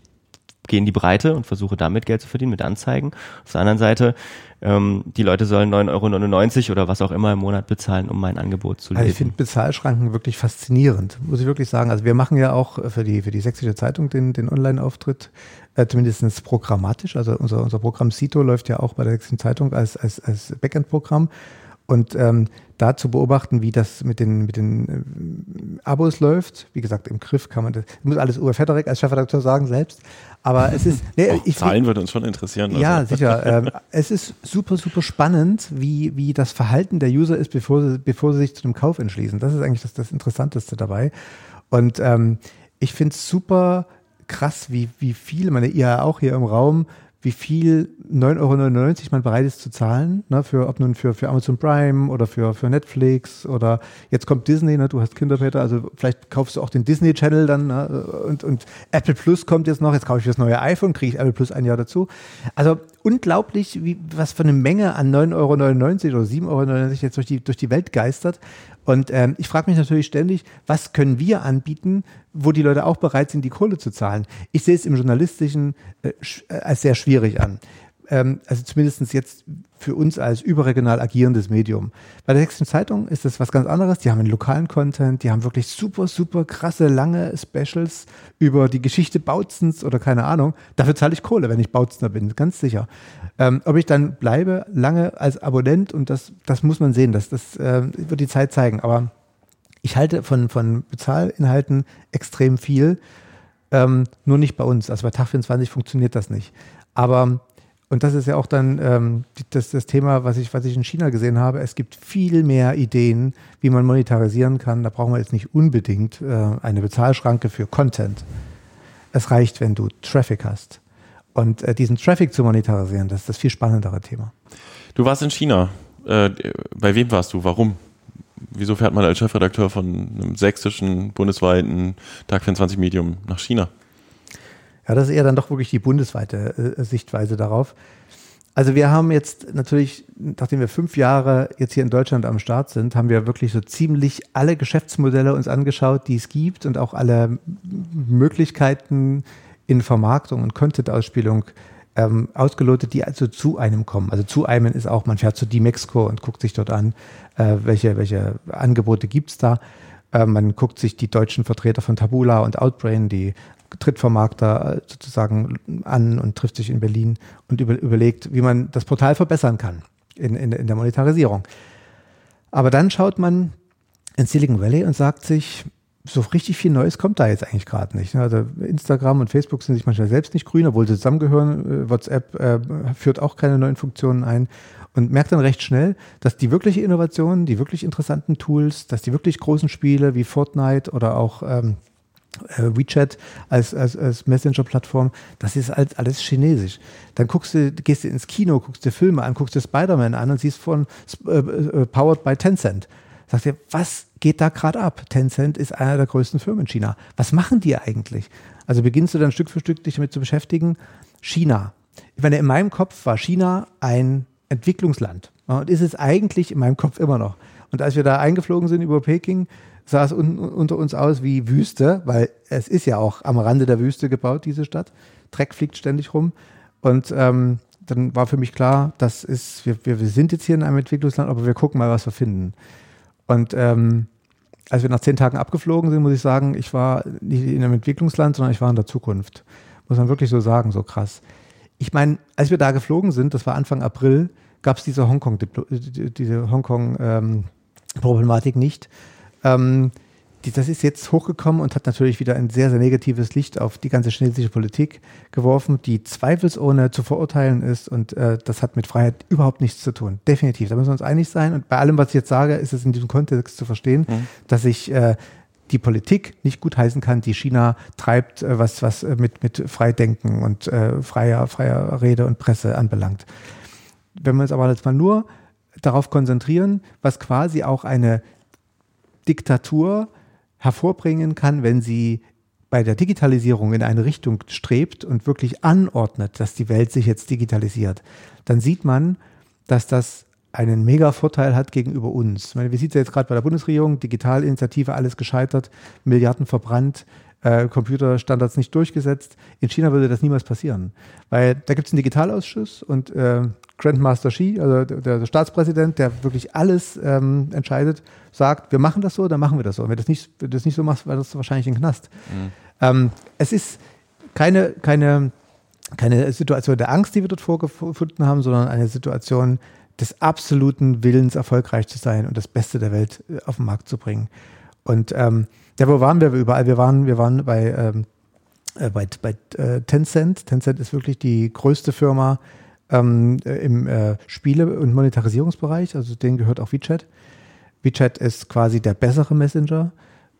gehe in die Breite und versuche damit Geld zu verdienen mit Anzeigen. Auf der anderen Seite, ähm, die Leute sollen 9,99 Euro oder was auch immer im Monat bezahlen, um mein Angebot zu lesen. Also ich finde Bezahlschranken wirklich faszinierend, muss ich wirklich sagen. Also wir machen ja auch für die, für die Sächsische Zeitung den, den Online-Auftritt, äh, zumindest programmatisch. Also unser, unser Programm Cito läuft ja auch bei der Sächsischen Zeitung als, als, als Backend-Programm. Und ähm, da zu beobachten, wie das mit den, mit den äh, Abos läuft, wie gesagt, im Griff kann man das, muss alles Uwe Federick als Chefredakteur sagen selbst, aber es ist... Nee, oh, ich, Zahlen würde uns schon interessieren. Also. Ja, sicher. ähm, es ist super, super spannend, wie, wie das Verhalten der User ist, bevor sie, bevor sie sich zu einem Kauf entschließen. Das ist eigentlich das, das Interessanteste dabei. Und ähm, ich finde es super krass, wie, wie viel, meine ihr auch hier im Raum, wie viel 9,99 Euro man bereit ist zu zahlen, ne, für, ob nun für, für Amazon Prime oder für, für Netflix oder jetzt kommt Disney, ne, du hast Kinder, Peter, also vielleicht kaufst du auch den Disney Channel dann ne, und, und Apple Plus kommt jetzt noch, jetzt kaufe ich das neue iPhone, kriege ich Apple Plus ein Jahr dazu. Also unglaublich, wie, was für eine Menge an 9,99 Euro oder 7,99 Euro jetzt durch die, durch die Welt geistert. Und ähm, ich frage mich natürlich ständig, was können wir anbieten, wo die Leute auch bereit sind, die Kohle zu zahlen. Ich sehe es im Journalistischen äh, äh als sehr schwierig an. Ähm, also zumindest jetzt für uns als überregional agierendes Medium. Bei der Sächsischen Zeitung ist das was ganz anderes. Die haben einen lokalen Content, die haben wirklich super, super krasse, lange Specials über die Geschichte Bautzens oder keine Ahnung. Dafür zahle ich Kohle, wenn ich Bautzner bin, ganz sicher. Ähm, ob ich dann bleibe lange als Abonnent und das, das muss man sehen, das, das äh, wird die Zeit zeigen. Aber ich halte von, von Bezahlinhalten extrem viel, ähm, nur nicht bei uns. Also bei Tag 24 funktioniert das nicht. Aber und das ist ja auch dann ähm, das, das Thema, was ich, was ich in China gesehen habe. Es gibt viel mehr Ideen, wie man monetarisieren kann. Da brauchen wir jetzt nicht unbedingt äh, eine Bezahlschranke für Content. Es reicht, wenn du Traffic hast. Und äh, diesen Traffic zu monetarisieren, das ist das viel spannendere Thema. Du warst in China. Äh, bei wem warst du? Warum? Wieso fährt man als Chefredakteur von einem sächsischen, bundesweiten Tag 24 Medium nach China? Ja, das ist eher dann doch wirklich die bundesweite äh, Sichtweise darauf. Also wir haben jetzt natürlich, nachdem wir fünf Jahre jetzt hier in Deutschland am Start sind, haben wir wirklich so ziemlich alle Geschäftsmodelle uns angeschaut, die es gibt und auch alle Möglichkeiten in Vermarktung und Content-Ausspielung ähm, ausgelotet, die also zu einem kommen. Also zu einem ist auch, man fährt zu D-Mexico und guckt sich dort an, äh, welche, welche Angebote gibt's da. Äh, man guckt sich die deutschen Vertreter von Tabula und Outbrain, die Trittvermarkter äh, sozusagen an und trifft sich in Berlin und über, überlegt, wie man das Portal verbessern kann in, in, in der Monetarisierung. Aber dann schaut man in Silicon Valley und sagt sich, so richtig viel Neues kommt da jetzt eigentlich gerade nicht. Also Instagram und Facebook sind sich manchmal selbst nicht grün, obwohl sie zusammengehören. Äh, WhatsApp äh, führt auch keine neuen Funktionen ein und merkt dann recht schnell, dass die wirkliche Innovation, die wirklich interessanten Tools, dass die wirklich großen Spiele wie Fortnite oder auch ähm, äh, WeChat als, als, als Messenger-Plattform, das ist alles, alles chinesisch. Dann guckst du, gehst du ins Kino, guckst dir Filme an, guckst dir Spider-Man an und siehst von äh, äh, Powered by Tencent. Sagst dir, was geht da gerade ab? Tencent ist einer der größten Firmen in China. Was machen die eigentlich? Also beginnst du dann Stück für Stück dich damit zu beschäftigen. China. Ich meine, in meinem Kopf war China ein Entwicklungsland. Und ist es eigentlich in meinem Kopf immer noch. Und als wir da eingeflogen sind über Peking, sah es un unter uns aus wie Wüste, weil es ist ja auch am Rande der Wüste gebaut, diese Stadt. Dreck fliegt ständig rum. Und ähm, dann war für mich klar, das ist, wir, wir, sind jetzt hier in einem Entwicklungsland, aber wir gucken mal, was wir finden. Und ähm, als wir nach zehn Tagen abgeflogen sind, muss ich sagen, ich war nicht in einem Entwicklungsland, sondern ich war in der Zukunft. Muss man wirklich so sagen, so krass. Ich meine, als wir da geflogen sind, das war Anfang April, gab es diese Hongkong, diese Hongkong-Problematik ähm, nicht. Ähm, die, das ist jetzt hochgekommen und hat natürlich wieder ein sehr, sehr negatives Licht auf die ganze chinesische Politik geworfen, die zweifelsohne zu verurteilen ist und äh, das hat mit Freiheit überhaupt nichts zu tun. Definitiv, da müssen wir uns einig sein und bei allem, was ich jetzt sage, ist es in diesem Kontext zu verstehen, mhm. dass ich äh, die Politik nicht gut heißen kann, die China treibt, äh, was, was äh, mit, mit Freidenken und äh, freier, freier Rede und Presse anbelangt. Wenn wir uns aber jetzt mal nur darauf konzentrieren, was quasi auch eine Diktatur hervorbringen kann, wenn sie bei der Digitalisierung in eine Richtung strebt und wirklich anordnet, dass die Welt sich jetzt digitalisiert, dann sieht man, dass das einen mega Vorteil hat gegenüber uns. Ich meine, wir sehen es jetzt gerade bei der Bundesregierung, Digitalinitiative, alles gescheitert, Milliarden verbrannt, äh, Computerstandards nicht durchgesetzt. In China würde das niemals passieren, weil da gibt es einen Digitalausschuss und äh, Grandmaster Xi, also der, der, Staatspräsident, der wirklich alles ähm, entscheidet, sagt, wir machen das so, dann machen wir das so. Und wenn du das nicht, wenn das nicht so machst, war das wahrscheinlich in den Knast. Mhm. Ähm, es ist keine, keine, keine Situation der Angst, die wir dort vorgefunden haben, sondern eine Situation des absoluten Willens, erfolgreich zu sein und das Beste der Welt äh, auf den Markt zu bringen. Und ähm, ja, wo waren wir überall? Wir waren, wir waren bei, ähm, äh, bei, bei äh, Tencent. Tencent ist wirklich die größte Firma ähm, äh, im äh, Spiele- und Monetarisierungsbereich. Also denen gehört auch WeChat. WeChat ist quasi der bessere Messenger.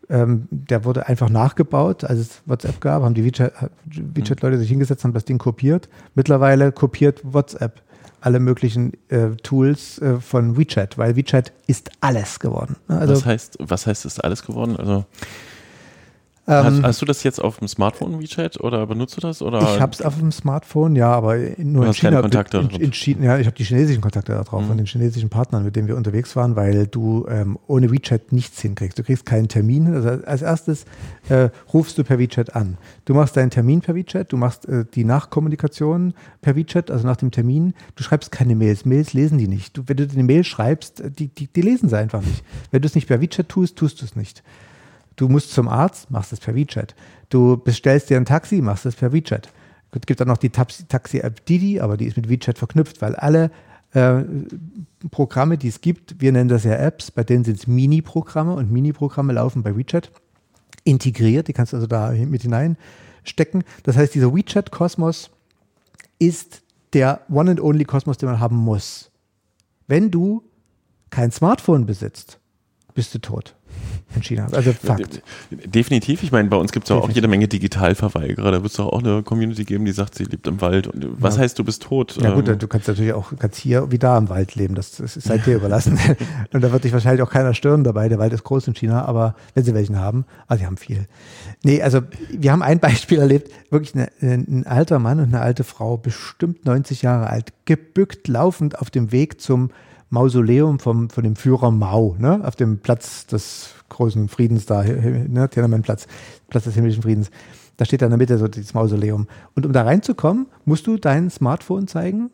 Ähm, der wurde einfach nachgebaut, als es WhatsApp gab, haben die WeChat-Leute sich hingesetzt, haben das Ding kopiert. Mittlerweile kopiert WhatsApp alle möglichen äh, Tools äh, von WeChat, weil WeChat ist alles geworden. Ne? Also, was heißt, was heißt ist alles geworden? Also hast, hast, du das jetzt auf dem Smartphone WeChat oder benutzt du das? Oder? Ich habe es auf dem Smartphone, ja, aber nur in China. Kontakte in, in China, ja, ich habe die chinesischen Kontakte da drauf mhm. von den chinesischen Partnern, mit denen wir unterwegs waren, weil du ähm, ohne WeChat nichts hinkriegst. Du kriegst keinen Termin. Also als erstes äh, rufst du per WeChat an. Du machst deinen Termin per WeChat, du machst äh, die Nachkommunikation per WeChat, also nach dem Termin. Du schreibst keine Mails. Mails lesen die nicht. Du, wenn du eine Mail schreibst, die, die, die lesen sie einfach nicht. Wenn du es nicht per WeChat tust, tust du es nicht. Du musst zum Arzt, machst es per WeChat. Du bestellst dir ein Taxi, machst es per WeChat. Es gibt dann noch die Taxi-App Didi, aber die ist mit WeChat verknüpft, weil alle äh, Programme, die es gibt, wir nennen das ja Apps, bei denen sind es Mini-Programme und Mini-Programme laufen bei WeChat integriert, die kannst du also da mit hineinstecken. Das heißt, dieser WeChat-Kosmos ist der One and Only Kosmos, den man haben muss. Wenn du kein Smartphone besitzt, bist du tot in China. Also Fakt. Definitiv. Ich meine, bei uns gibt es auch jede Menge Digitalverweigerer. Da wird es auch eine Community geben, die sagt, sie lebt im Wald. Und was ja. heißt, du bist tot? Ja gut, ähm, du kannst natürlich auch ganz hier wie da im Wald leben. Das, das ist halt dir überlassen. und da wird dich wahrscheinlich auch keiner stören dabei. Der Wald ist groß in China, aber wenn sie welchen haben, also sie haben viel. Nee, also wir haben ein Beispiel erlebt, wirklich eine, ein alter Mann und eine alte Frau, bestimmt 90 Jahre alt, gebückt laufend auf dem Weg zum Mausoleum vom, von dem Führer Mao, ne, auf dem Platz des großen Friedens da, ne, Tiananmen-Platz, Platz des himmlischen Friedens. Da steht da in der Mitte so dieses Mausoleum. Und um da reinzukommen, musst du dein Smartphone zeigen,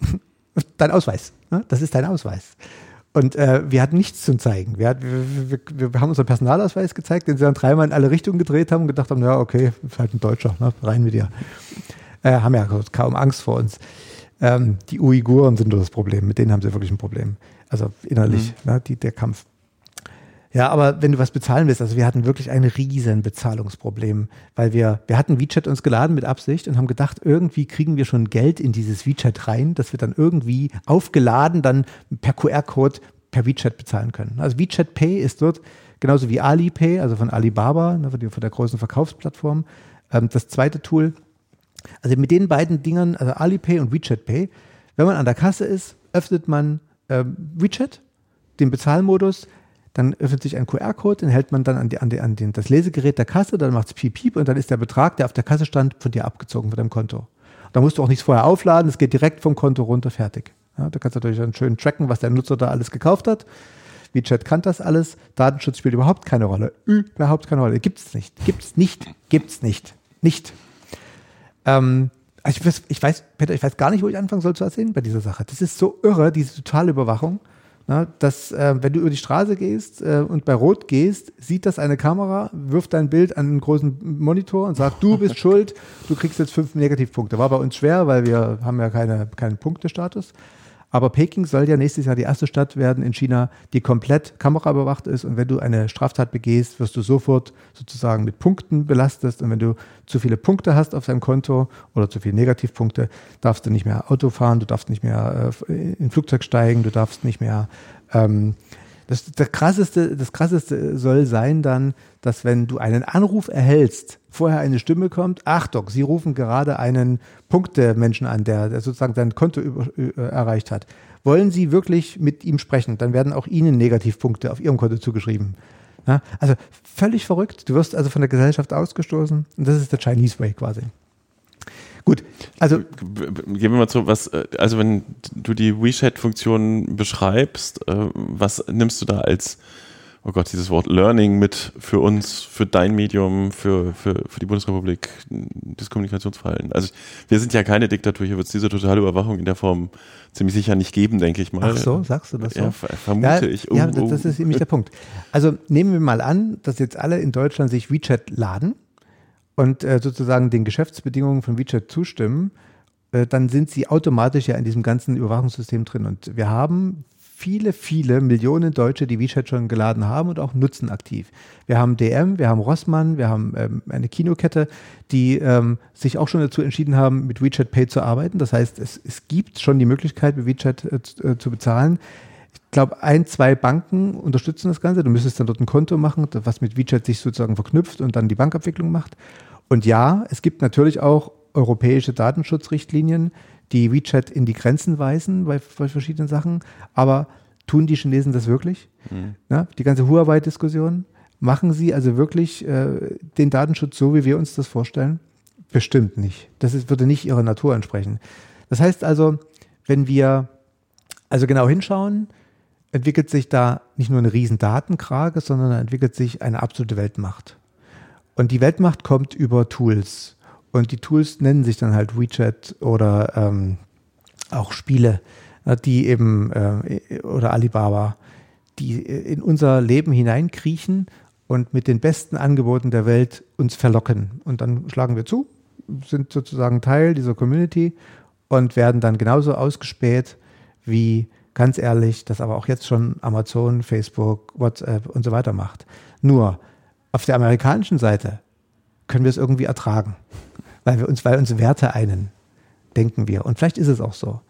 dein Ausweis. Ne? Das ist dein Ausweis. Und äh, wir hatten nichts zum Zeigen. Wir, hat, wir, wir, wir, haben unseren Personalausweis gezeigt, den sie dann dreimal in alle Richtungen gedreht haben und gedacht haben, ja, okay, ist halt ein Deutscher, ne? rein mit dir. Äh, haben ja kaum Angst vor uns. Ähm, die Uiguren sind nur das Problem. Mit denen haben sie wirklich ein Problem. Also innerlich, mhm. ne, die, der Kampf. Ja, aber wenn du was bezahlen willst, also wir hatten wirklich ein riesen Bezahlungsproblem, weil wir, wir hatten WeChat uns geladen mit Absicht und haben gedacht, irgendwie kriegen wir schon Geld in dieses WeChat rein, dass wir dann irgendwie aufgeladen dann per QR-Code per WeChat bezahlen können. Also WeChat Pay ist dort genauso wie Alipay, also von Alibaba, ne, von der großen Verkaufsplattform. Ähm, das zweite Tool, also mit den beiden Dingern, also Alipay und WeChat Pay, wenn man an der Kasse ist, öffnet man äh, WeChat, den Bezahlmodus, dann öffnet sich ein QR-Code, den hält man dann an, die, an, die, an den, das Lesegerät der Kasse, dann macht es piep, piep und dann ist der Betrag, der auf der Kasse stand, von dir abgezogen von deinem Konto. Da musst du auch nichts vorher aufladen, es geht direkt vom Konto runter, fertig. Ja, da kannst du natürlich dann schön tracken, was der Nutzer da alles gekauft hat. WeChat kann das alles. Datenschutz spielt überhaupt keine Rolle. Überhaupt keine Rolle. Gibt es nicht. Gibt es nicht. Gibt es nicht. Nicht. Ähm, ich, weiß, ich weiß, Peter, ich weiß gar nicht, wo ich anfangen soll zu erzählen bei dieser Sache. Das ist so irre, diese totale Überwachung. Na, dass, äh, wenn du über die Straße gehst äh, und bei Rot gehst, sieht das eine Kamera, wirft dein Bild an einen großen Monitor und sagt, du bist schuld, du kriegst jetzt fünf Negativpunkte. War bei uns schwer, weil wir haben ja keine, keinen Punktestatus. Aber Peking soll ja nächstes Jahr die erste Stadt werden in China, die komplett kameraüberwacht ist. Und wenn du eine Straftat begehst, wirst du sofort sozusagen mit Punkten belastet. Und wenn du zu viele Punkte hast auf deinem Konto oder zu viele Negativpunkte, darfst du nicht mehr Auto fahren, du darfst nicht mehr äh, in Flugzeug steigen, du darfst nicht mehr ähm, das, das, krasseste, das krasseste soll sein dann, dass wenn du einen Anruf erhältst, vorher eine Stimme kommt, Achtung, Sie rufen gerade einen Punktemenschen an, der, der sozusagen sein Konto über, äh, erreicht hat. Wollen Sie wirklich mit ihm sprechen? Dann werden auch Ihnen Negativpunkte auf Ihrem Konto zugeschrieben. Ja, also völlig verrückt. Du wirst also von der Gesellschaft ausgestoßen und das ist der Chinese Way quasi. Gut, also Gehen wir mal zu, was, äh, also wenn du die WeChat-Funktion beschreibst, äh, was nimmst du da als, oh Gott, dieses Wort Learning mit für uns, für dein Medium, für, für, für die Bundesrepublik, das Kommunikationsverhalten? Also wir sind ja keine Diktatur, hier wird es diese totale Überwachung in der Form ziemlich sicher nicht geben, denke ich mal. Ach so, sagst du das so? Ja, ver- vermute ja, ich. Oh, ja, das, das ist nämlich der Punkt. Also nehmen wir mal an, dass jetzt alle in Deutschland sich WeChat laden und äh, sozusagen den Geschäftsbedingungen von WeChat zustimmen, äh, dann sind sie automatisch ja in diesem ganzen Überwachungssystem drin. Und wir haben viele, viele Millionen Deutsche, die WeChat schon geladen haben und auch nutzen aktiv. Wir haben DM, wir haben Rossmann, wir haben ähm, eine Kinokette, die ähm, sich auch schon dazu entschieden haben, mit WeChat Pay zu arbeiten. Das heißt, es, es gibt schon die Möglichkeit, mit WeChat äh, zu, äh, zu bezahlen. Ich glaube, ein, zwei Banken unterstützen das Ganze. Du müsstest dann dort ein Konto machen, was mit WeChat sich sozusagen verknüpft und dann die Bankabwicklung macht. Und ja, es gibt natürlich auch europäische Datenschutzrichtlinien, die WeChat in die Grenzen weisen bei, bei verschiedenen Sachen. Aber tun die Chinesen das wirklich? Ja, die ganze Huawei-Diskussion. Machen sie also wirklich äh, den Datenschutz so, wie wir uns das vorstellen? Bestimmt nicht. Das ist, würde nicht ihrer Natur entsprechen. Das heißt also, wenn wir also genau hinschauen, entwickelt sich da nicht nur eine riesen Datenkrage, sondern da entwickelt sich eine absolute Weltmacht. Und die Weltmacht kommt über Tools. Und die Tools nennen sich dann halt WeChat oder ähm, auch Spiele, äh, die eben, äh, oder Alibaba, die in unser Leben hineinkriechen und mit den besten Angeboten der Welt uns verlocken. Und dann schlagen wir zu, sind sozusagen Teil dieser Community und werden dann genauso ausgespäht wie ganz ehrlich, das aber auch jetzt schon Amazon, Facebook, WhatsApp und so weiter macht. Nur auf der amerikanischen Seite können wir es irgendwie ertragen, weil wir uns, weil uns Werte einen, denken wir. Und vielleicht ist es auch so.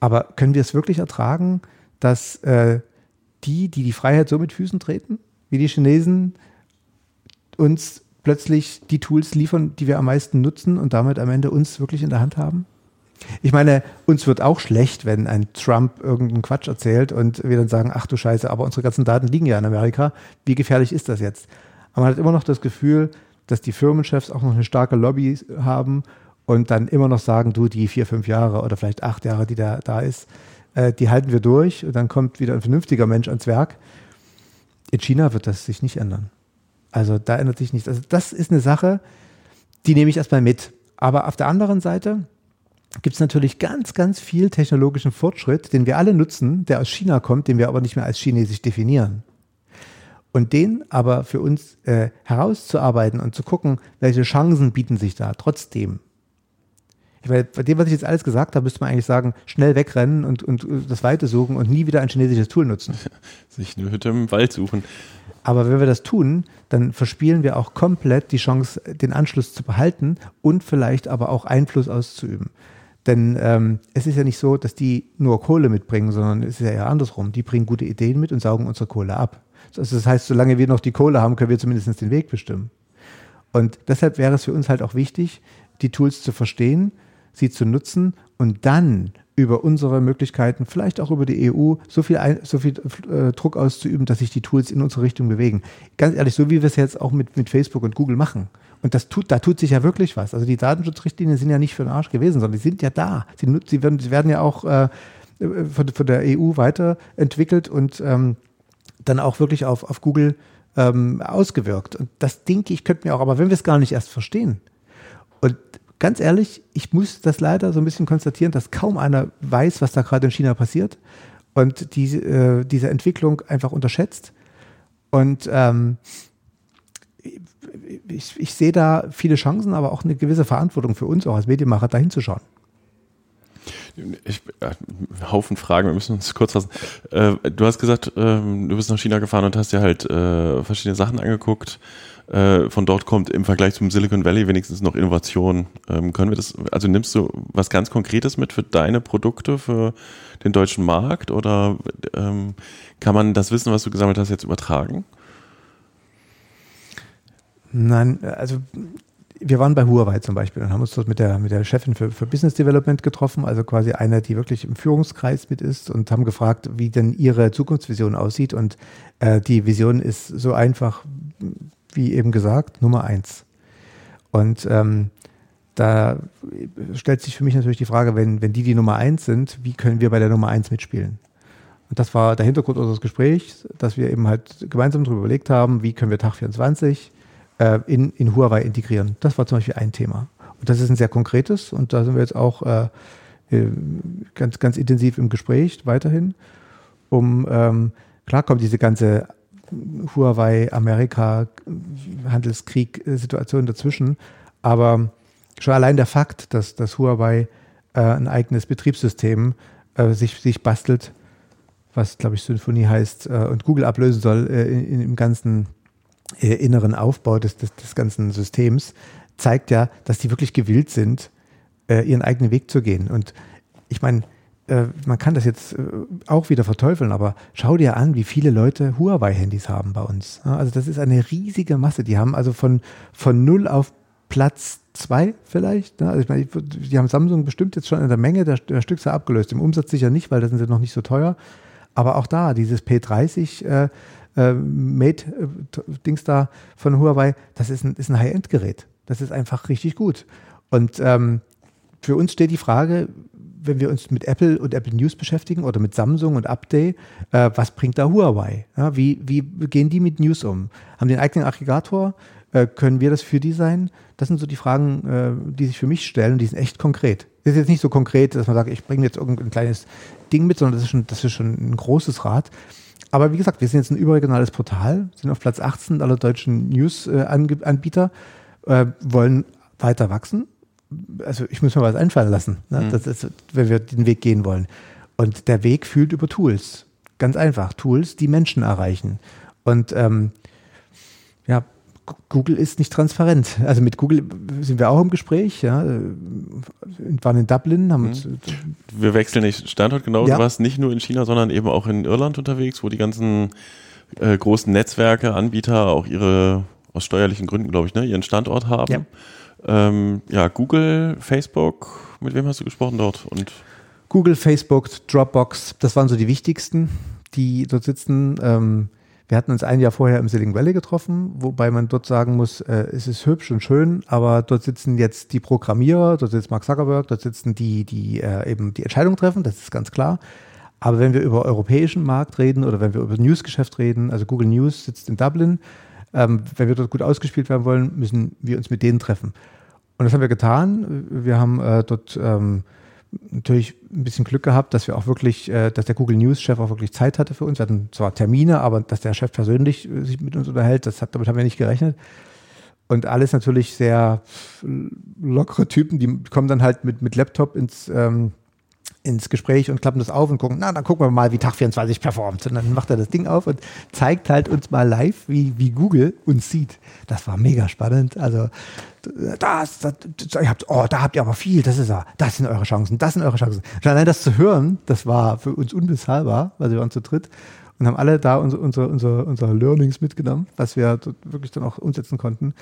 Aber können wir es wirklich ertragen, dass äh, die, die die Freiheit so mit Füßen treten, wie die Chinesen, uns plötzlich die Tools liefern, die wir am meisten nutzen und damit am Ende uns wirklich in der Hand haben? Ich meine, uns wird auch schlecht, wenn ein Trump irgendeinen Quatsch erzählt und wir dann sagen, ach du Scheiße, aber unsere ganzen Daten liegen ja in Amerika. Wie gefährlich ist das jetzt? Aber man hat immer noch das Gefühl, dass die Firmenchefs auch noch eine starke Lobby haben und dann immer noch sagen, du, die vier, fünf Jahre oder vielleicht acht Jahre, die da, da ist, äh, die halten wir durch und dann kommt wieder ein vernünftiger Mensch ans Werk. In China wird das sich nicht ändern. Also da ändert sich nichts. Also das ist eine Sache, die nehme ich erstmal mit. Aber auf der anderen Seite gibt es natürlich ganz, ganz viel technologischen Fortschritt, den wir alle nutzen, der aus China kommt, den wir aber nicht mehr als chinesisch definieren. Und den aber für uns äh, herauszuarbeiten und zu gucken, welche Chancen bieten sich da trotzdem. Ich meine, bei dem, was ich jetzt alles gesagt habe, müsste man eigentlich sagen, schnell wegrennen und, und äh, das Weite suchen und nie wieder ein chinesisches Tool nutzen. Sich eine Hütte im Wald suchen. Aber wenn wir das tun, dann verspielen wir auch komplett die Chance, den Anschluss zu behalten und vielleicht aber auch Einfluss auszuüben. Denn ähm, es ist ja nicht so, dass die nur Kohle mitbringen, sondern es ist ja eher andersrum. Die bringen gute Ideen mit und saugen unsere Kohle ab. Also das heißt, solange wir noch die Kohle haben, können wir zumindest den Weg bestimmen. Und deshalb wäre es für uns halt auch wichtig, die Tools zu verstehen, sie zu nutzen und dann über unsere Möglichkeiten, vielleicht auch über die EU, so viel, so viel äh, Druck auszuüben, dass sich die Tools in unsere Richtung bewegen. Ganz ehrlich, so wie wir es jetzt auch mit, mit Facebook und Google machen. Und das tut, da tut sich ja wirklich was. Also die Datenschutzrichtlinien sind ja nicht für den Arsch gewesen, sondern die sind ja da. Sie, sie, werden, sie werden ja auch äh, von, von der EU weiterentwickelt und ähm, dann auch wirklich auf, auf Google ähm, ausgewirkt. Und das denke ich, könnten wir auch, aber wenn wir es gar nicht erst verstehen. Und ganz ehrlich, ich muss das leider so ein bisschen konstatieren, dass kaum einer weiß, was da gerade in China passiert und die, äh, diese Entwicklung einfach unterschätzt. Und ähm, ich, ich sehe da viele Chancen, aber auch eine gewisse Verantwortung für uns, auch als Medienmacher, da hinzuschauen. Ich, äh, Haufen Fragen, wir müssen uns kurz fassen. Äh, du hast gesagt, ähm, du bist nach China gefahren und hast dir halt äh, verschiedene Sachen angeguckt. Von dort kommt im Vergleich zum Silicon Valley wenigstens noch Innovation. Ähm, können wir das, also nimmst du was ganz Konkretes mit für deine Produkte, für den deutschen Markt oder ähm, kann man das Wissen, was du gesammelt hast, jetzt übertragen? Nein, also wir waren bei Huawei zum Beispiel und haben uns dort mit der, mit der Chefin für, für Business Development getroffen, also quasi einer, die wirklich im Führungskreis mit ist und haben gefragt, wie denn ihre Zukunftsvision aussieht. Und äh, die Vision ist so einfach, wie eben gesagt, Nummer eins. Und ähm, da stellt sich für mich natürlich die Frage, wenn, wenn die die Nummer eins sind, wie können wir bei der Nummer eins mitspielen? Und das war der Hintergrund unseres Gesprächs, dass wir eben halt gemeinsam darüber überlegt haben, wie können wir Tag 24 äh, in, in Huawei integrieren. Das war zum Beispiel ein Thema. Und das ist ein sehr konkretes und da sind wir jetzt auch äh, äh ganz, ganz intensiv im Gespräch weiterhin, um ähm, klar kommt diese ganze Huawei-Amerika-Handelskrieg-Situation dazwischen, aber schon allein der Fakt, dass, dass Huawei äh, ein eigenes Betriebssystem äh, sich, sich bastelt, was glaube ich Symphonie heißt äh, und Google ablösen soll äh, in, in, im ganzen äh, inneren Aufbau des, des, des, ganzen Systems, zeigt ja, dass die wirklich gewillt sind, äh, ihren eigenen Weg zu gehen. Und ich meine, man kann das jetzt auch wieder verteufeln, aber schau dir an, wie viele Leute Huawei-Handys haben bei uns. Also das ist eine riesige Masse. Die haben also von, von null auf Platz zwei vielleicht. Ne? Also ich meine, die haben Samsung bestimmt jetzt schon in der Menge der, der Stückzahl abgelöst. Im Umsatz sicher nicht, weil da sind sie noch nicht so teuer. Aber auch da, dieses P30 äh, äh, Mate-Dings äh, da von Huawei, das ist ein, ist ein High-End-Gerät. Das ist einfach richtig gut. Und ähm, für uns steht die Frage, wenn wir uns mit Apple und Apple News beschäftigen oder mit Samsung und Update, äh, was bringt da Huawei? Ja, wie, wie gehen die mit News um? Haben die einen eigenen Aggregator? Äh, können wir das für die sein? Das sind so die Fragen, äh, die sich für mich stellen und die sind echt konkret. Das ist jetzt nicht so konkret, dass man sagt, ich bringe jetzt irgendein kleines Ding mit, sondern das ist schon, das ist schon ein großes Rad. Aber wie gesagt, wir sind jetzt ein überregionales Portal, sind auf Platz 18 aller deutschen News-Anbieter, äh, wollen weiter wachsen. Also ich muss mir was einfallen lassen, ne? mhm. das ist, wenn wir den Weg gehen wollen. Und der Weg führt über Tools. Ganz einfach. Tools, die Menschen erreichen. Und ähm, ja, Google ist nicht transparent. Also mit Google sind wir auch im Gespräch, ja. Wir waren in Dublin, haben. Mhm. Wir wechseln nicht Standort genau. Ja. Du warst nicht nur in China, sondern eben auch in Irland unterwegs, wo die ganzen äh, großen Netzwerke, Anbieter auch ihre, aus steuerlichen Gründen, glaube ich, ne, ihren Standort haben. Ja. Ähm, ja, Google, Facebook, mit wem hast du gesprochen dort? Und Google, Facebook, Dropbox, das waren so die wichtigsten, die dort sitzen. Ähm, wir hatten uns ein Jahr vorher im Silicon Valley getroffen, wobei man dort sagen muss, äh, es ist hübsch und schön, aber dort sitzen jetzt die Programmierer, dort sitzt Mark Zuckerberg, dort sitzen die, die äh, eben die Entscheidung treffen, das ist ganz klar. Aber wenn wir über europäischen Markt reden oder wenn wir über Newsgeschäft reden, also Google News sitzt in Dublin, ähm, wenn wir dort gut ausgespielt werden wollen, müssen wir uns mit denen treffen. Und das haben wir getan. Wir haben äh, dort ähm, natürlich ein bisschen Glück gehabt, dass wir auch wirklich, äh, dass der Google News Chef auch wirklich Zeit hatte für uns. Wir hatten zwar Termine, aber dass der Chef persönlich äh, sich mit uns unterhält, das hat, damit haben wir nicht gerechnet. Und alles natürlich sehr lockere Typen, die kommen dann halt mit, mit Laptop ins, ähm, ins Gespräch und klappen das auf und gucken, na, dann gucken wir mal, wie Tag 24 performt. Und dann macht er das Ding auf und zeigt halt uns mal live, wie, wie Google uns sieht. Das war mega spannend. Also, das, das, ihr habt, oh, da habt ihr aber viel, das ist ja, das sind eure Chancen, das sind eure Chancen. Und allein das zu hören, das war für uns unbezahlbar, weil wir waren zu dritt und haben alle da unsere, unsere, unsere, unsere Learnings mitgenommen, was wir wirklich dann auch umsetzen konnten.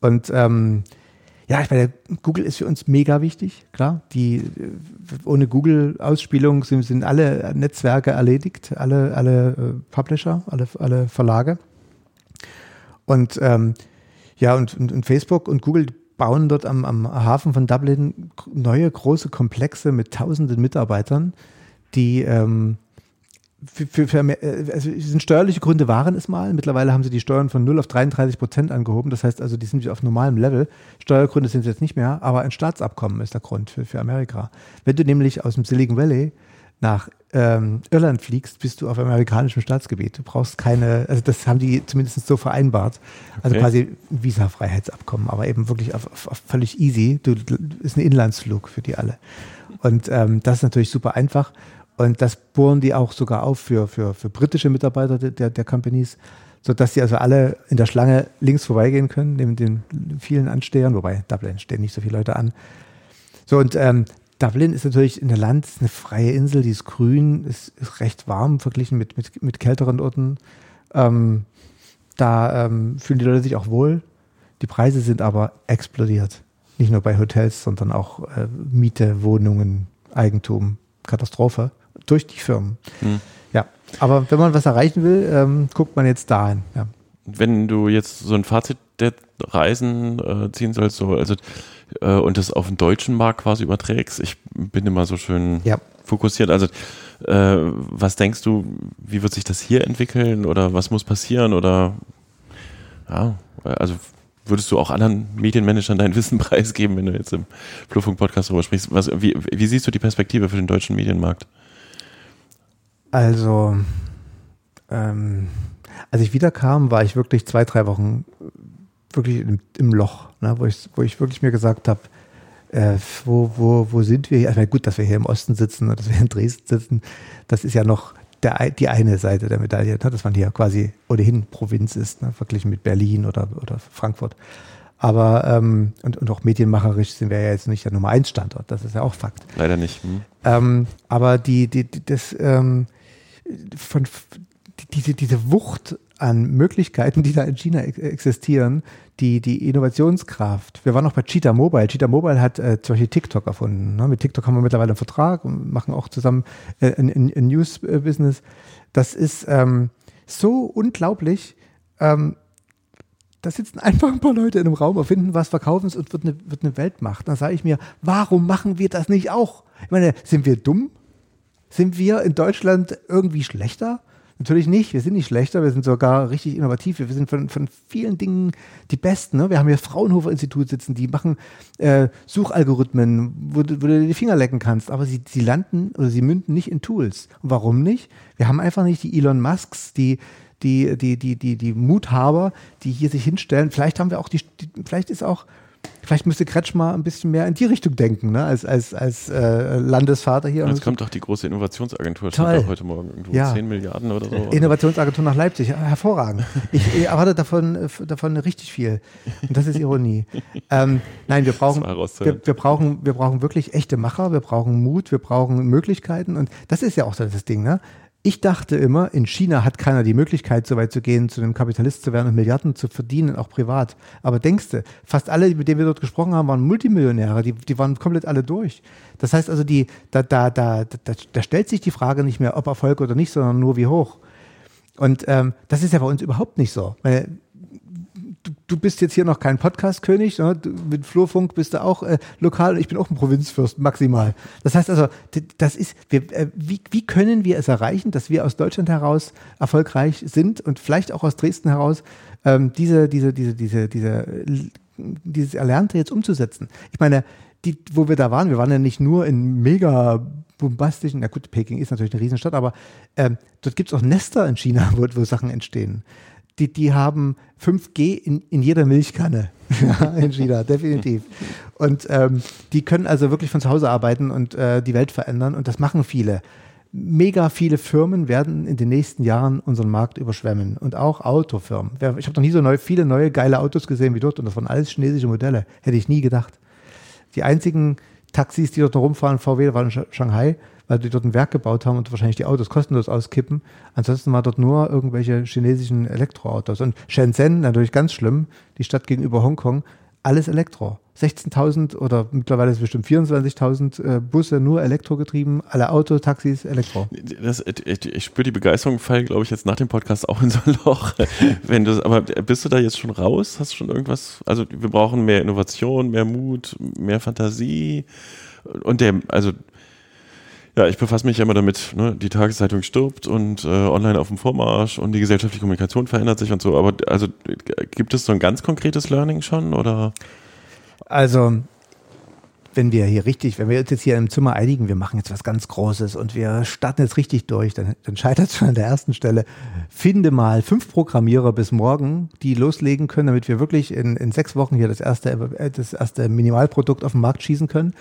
Und ähm, ja, ich meine, Google ist für uns mega wichtig, klar. Die, ohne Google-Ausspielung sind, sind alle Netzwerke erledigt, alle, alle äh, Publisher, alle, alle Verlage. Und ähm, ja, und, und, und, Facebook und Google bauen dort am, am Hafen von Dublin neue große Komplexe mit tausenden Mitarbeitern, die ähm, für, für, für äh, also sind steuerliche Gründe waren es mal. Mittlerweile haben sie die Steuern von 0 auf 33 Prozent angehoben. Das heißt also, die sind wieder auf normalem Level. Steuergründe sind es jetzt nicht mehr, aber ein Staatsabkommen ist der Grund für, für Amerika. Wenn du nämlich aus dem Silicon Valley nach ähm, Irland fliegst, bist du auf amerikanischem Staatsgebiet. Du brauchst keine, also das haben die zumindest so vereinbart. Also okay. quasi ein Visa-Freiheitsabkommen, aber eben wirklich auf, auf, auf völlig easy. Du, ist ein Inlandsflug für die alle. Und ähm, das ist natürlich super einfach. Und das bohren die auch sogar auf für, für, für britische Mitarbeiter der, der Companies, sodass sie also alle in der Schlange links vorbeigehen können, neben den vielen Anstehern, wobei Dublin stehen nicht so viele Leute an. So, und ähm, Dublin ist natürlich in der Land eine freie Insel, die ist grün, ist, ist recht warm verglichen mit, mit, mit kälteren Orten. Ähm, da ähm, fühlen die Leute sich auch wohl. Die Preise sind aber explodiert. Nicht nur bei Hotels, sondern auch äh, Miete, Wohnungen, Eigentum, Katastrophe durch die Firmen. Hm. Ja, aber wenn man was erreichen will, ähm, guckt man jetzt dahin. Ja. Wenn du jetzt so ein Fazit der Reisen äh, ziehen sollst, so, also äh, und das auf den deutschen Markt quasi überträgst, ich bin immer so schön Ja. fokussiert. Also äh, was denkst du, wie wird sich das hier entwickeln oder was muss passieren oder ja, also würdest du auch anderen Medienmanagern dein Wissen preisgeben, wenn du jetzt im Fluffunk-Podcast darüber sprichst? Was, wie, wie siehst du die Perspektive für den deutschen Medienmarkt? Also, ähm, als ich wiederkam, war ich wirklich zwei, drei Wochen wirklich im, im Loch, ne, wo, ich, wo ich wirklich mir gesagt habe, äh, wo, wo, wo sind wir hier? Also gut, dass wir hier im Osten sitzen und dass wir in Dresden sitzen, das ist ja noch der, die eine Seite der Medaille, ne, dass man hier quasi ohnehin Provinz ist, ne, verglichen mit Berlin oder, oder Frankfurt. Aber, ähm, und, und auch medienmacherisch sind wir ja jetzt nicht der Nummer eins Standort, das ist ja auch Fakt. Leider nicht. Hm? Ähm, aber die, die, die das, ähm, von, die, diese, diese Wucht an Möglichkeiten, die da in China ex existieren, die, die Innovationskraft. Wir waren noch bei Cheetah Mobile. Cheetah Mobile hat äh, zum Beispiel TikTok erfunden. Ne? Mit TikTok haben wir mittlerweile einen Vertrag und machen auch zusammen äh, ein, ein, News-Business. Das ist ähm, so unglaublich. Ähm, da sitzen einfach ein paar Leute in einem Raum, erfinden was, verkaufen es und wird eine, wird eine Weltmacht. Da sage ich mir, warum machen wir das nicht auch? Ich meine, sind wir dumm? Sind wir in Deutschland irgendwie schlechter? Natürlich nicht, wir sind nicht schlechter, wir sind sogar richtig innovativ. Wir sind von, von vielen Dingen die Besten. Ne? Wir haben hier Fraunhofer Institut sitzen, die machen äh, Suchalgorithmen, wo, du- wo du dir die Finger lecken kannst, aber sie, sie landen oder sie münden nicht in Tools. Und warum nicht? Wir haben einfach nicht die Elon Musks, die die, die, die, die, die Muthaber, die hier sich hinstellen. Vielleicht haben wir auch die, die vielleicht ist auch, vielleicht müsste Kretschmer ein bisschen mehr in die Richtung denken, ne? als, als, als äh, Landesvater hier. Jetzt kommt doch die große Innovationsagentur, Toll. heute Morgen irgendwo Ja. 10 Milliarden oder so. Innovationsagentur nach Leipzig, hervorragend. Ich erwarte davon, äh, davon richtig viel. Und das ist Ironie. Ähm, nein, wir brauchen, wir, wir brauchen, wir brauchen wirklich echte Macher, wir brauchen Mut, wir brauchen Möglichkeiten und das ist ja auch so das Ding, ne? Ich dachte immer, in China hat keiner die Möglichkeit, so weit zu gehen, zu einem Kapitalist zu werden und Milliarden zu verdienen, auch privat. Aber denkst du, fast alle, mit denen wir dort gesprochen haben, waren Multimillionäre, die, die waren komplett alle durch. Das heißt also, die, da, da, da, da, da stellt sich die Frage nicht mehr, ob Erfolg oder nicht, sondern nur wie hoch. Und ähm, das ist ja bei uns überhaupt nicht so. Weil, du, bist jetzt hier noch kein Podcast-König, ne? mit Flurfunk bist du auch äh, lokal ich bin auch ein Provinzfürst, maximal. Das heißt also, das ist, wir, äh, wie, wie können wir es erreichen, dass wir aus Deutschland heraus erfolgreich sind und vielleicht auch aus Dresden heraus ähm, diese, diese, diese, diese, diese, dieses Erlernte jetzt umzusetzen? Ich meine, die, wo wir da waren, wir waren ja nicht nur in mega bombastischen, na gut, Peking ist natürlich eine Riesenstadt, aber ähm, dort gibt es auch Nester in China, wo, wo Sachen entstehen. Die, die haben 5G in, in jeder Milchkanne ja, in China, definitiv. Und ähm, die können also wirklich von zu Hause arbeiten und äh, die Welt verändern und das machen viele. Mega viele Firmen werden in den nächsten Jahren unseren Markt überschwemmen und auch Autofirmen. Ich habe noch nie so neu, viele neue geile Autos gesehen wie dort und das waren alles chinesische Modelle. Hätte ich nie gedacht. Die einzigen Taxis, die dort rumfahren, VW, waren in Shanghai, weil die dort ein Werk gebaut haben und wahrscheinlich die Autos kostenlos auskippen. Ansonsten war dort nur irgendwelche chinesischen Elektroautos. Und Shenzhen, natürlich ganz schlimm, die Stadt gegenüber Hongkong, alles Elektro. 16.000 oder mittlerweile ist es bestimmt 24.000 äh, Busse nur elektrogetrieben, alle Autos, Taxis, Elektro. Das, ich, ich spüre die Begeisterung, fall, glaube ich, jetzt nach dem Podcast auch in so ein Loch. Wenn du, aber bist du da jetzt schon raus? Hast du schon irgendwas? Also wir brauchen mehr Innovation, mehr Mut, mehr Fantasie und der, also ja, ich befasse mich ja immer damit, ne? die Tageszeitung stirbt und äh, online auf dem Vormarsch und die gesellschaftliche Kommunikation verändert sich und so. Aber also gibt es so ein ganz konkretes Learning schon oder? Also, wenn wir hier richtig, wenn wir uns jetzt hier im Zimmer einigen, wir machen jetzt was ganz Großes und wir starten jetzt richtig durch, dann, dann scheitert es schon an der ersten Stelle. Finde mal fünf Programmierer bis morgen, die loslegen können, damit wir wirklich in, in sechs Wochen hier das erste, äh, das erste Minimalprodukt auf den Markt schießen können.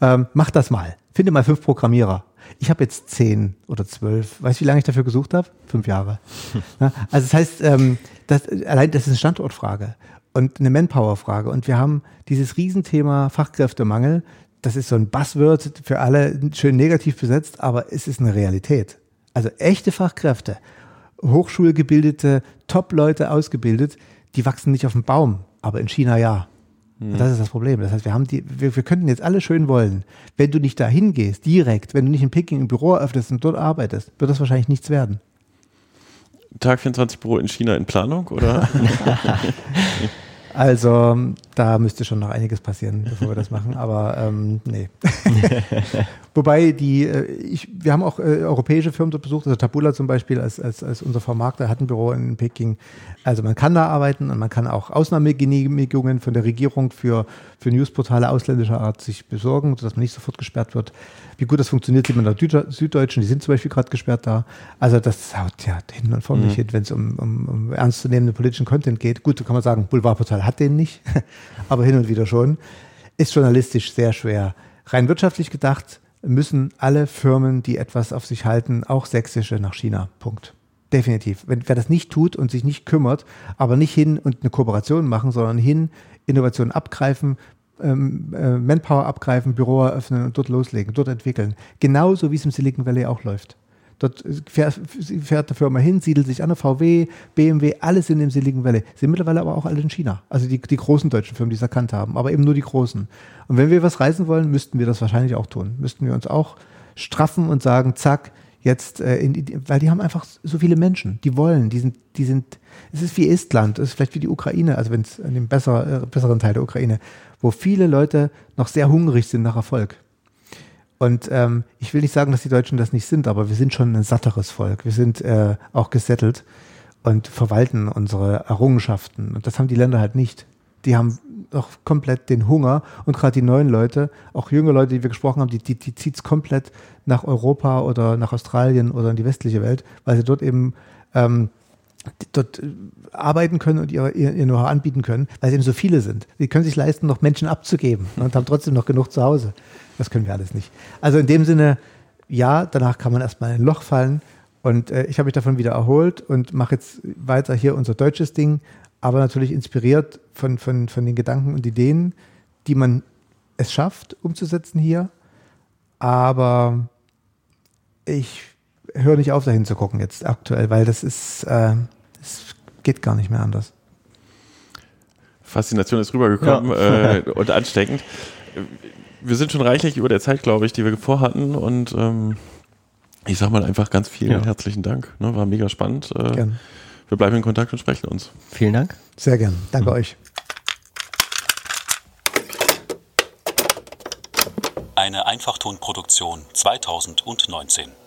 Ähm, mach das mal. Finde mal fünf Programmierer. Ich habe jetzt zehn oder zwölf. Weißt du, wie lange ich dafür gesucht habe? Fünf Jahre. Ja, also das heißt, ähm, das, allein das ist eine Standortfrage und eine Manpower-Frage. Und wir haben dieses Riesenthema Fachkräftemangel. Das ist so ein Buzzword für alle schön negativ besetzt, aber es ist eine Realität. Also echte Fachkräfte, hochschulgebildete, Top-Leute ausgebildet, die wachsen nicht auf dem Baum. aber in China ja. Und das ist das Problem. Das heißt, wir haben die, wir, wir könnten jetzt alle schön wollen. Wenn du nicht dahin gehst, direkt, wenn du nicht in Peking ein Büro eröffnest und dort arbeitest, wird das wahrscheinlich nichts werden. Tag 24 Büro in China in Planung, oder? Also da müsste schon noch einiges passieren, bevor wir das machen. Aber ähm, nee. Wobei die, äh, ich, wir haben auch äh, europäische Firmen dort besucht, also Tabula zum Beispiel als, als, als unser Vermarkter hat ein Büro in Peking. Also man kann da arbeiten und man kann auch Ausnahmegenehmigungen von der Regierung für, für Newsportale ausländischer Art sich besorgen, sodass man nicht sofort gesperrt wird. Wie gut das funktioniert, sieht man in der Süddeutschen, die sind zum Beispiel gerade gesperrt da. Also das haut ja hin und vorne nicht hin, wenn es um, um, um ernstzunehmenden politischen Content geht. Gut, da kann man sagen, Boulevardportal hat den nicht, aber hin und wieder schon. Ist journalistisch sehr schwer. Rein wirtschaftlich gedacht müssen alle Firmen, die etwas auf sich halten, auch sächsische nach China. Punkt. Definitiv. Wenn, wer das nicht tut und sich nicht kümmert, aber nicht hin und eine Kooperation machen, sondern hin Innovationen abgreifen, ähm, äh, Manpower abgreifen, Büro eröffnen und dort loslegen, dort entwickeln. Genauso wie es im Silicon Valley auch läuft. Dort fährt, fährt eine Firma hin, siedelt sich an, VW, BMW, alles sind im Silicon Valley. Sind mittlerweile aber auch alle in China. Also die, die großen deutschen Firmen, die es erkannt haben, aber eben nur die großen. Und wenn wir was reisen wollen, müssten wir das wahrscheinlich auch tun. Müssten wir uns auch straffen und sagen, zack, jetzt, äh, in, weil die haben einfach so viele Menschen, die wollen, die sind, die sind, es ist wie Estland, es ist vielleicht wie die Ukraine, also wenn es in dem besser, äh, besseren Teil der Ukraine, wo viele Leute noch sehr hungrig sind nach Erfolg. Und ähm, ich will nicht sagen, dass die Deutschen das nicht sind, aber wir sind schon ein satteres Volk. Wir sind äh, auch gesettelt und verwalten unsere Errungenschaften. Und das haben die Länder halt nicht. Die haben doch komplett den Hunger und gerade die neuen Leute, auch junge Leute, die wir gesprochen haben, die, die, die zieht es komplett nach Europa oder nach Australien oder in die westliche Welt, weil sie dort eben ähm, dort äh, arbeiten können und ihr, ihr, Know-how anbieten können, weil es eben so viele sind. Die können sich leisten, noch Menschen abzugeben und haben trotzdem noch genug zu Hause. Das können wir alles nicht. Also in dem Sinne, ja, danach kann man erstmal in ein Loch fallen. Und äh, ich habe mich davon wieder erholt und mache jetzt weiter hier unser deutsches Ding, aber natürlich inspiriert von, von, von den Gedanken und Ideen, die man es schafft umzusetzen hier. Aber ich höre nicht auf, dahin zu gucken jetzt aktuell, weil das ist, äh, geht gar nicht mehr anders. Faszination ist rübergekommen ja. äh, und ansteckend. Wir sind schon reichlich über der Zeit, glaube ich, die wir vorhatten und ähm, ich sag mal einfach ganz vielen ja. herzlichen Dank. Ne, war mega spannend. Äh, Gerne. Wir bleiben in Kontakt und sprechen uns. Vielen Dank. Sehr gern. Danke mhm. euch. Eine Einfachtonproduktion 2019.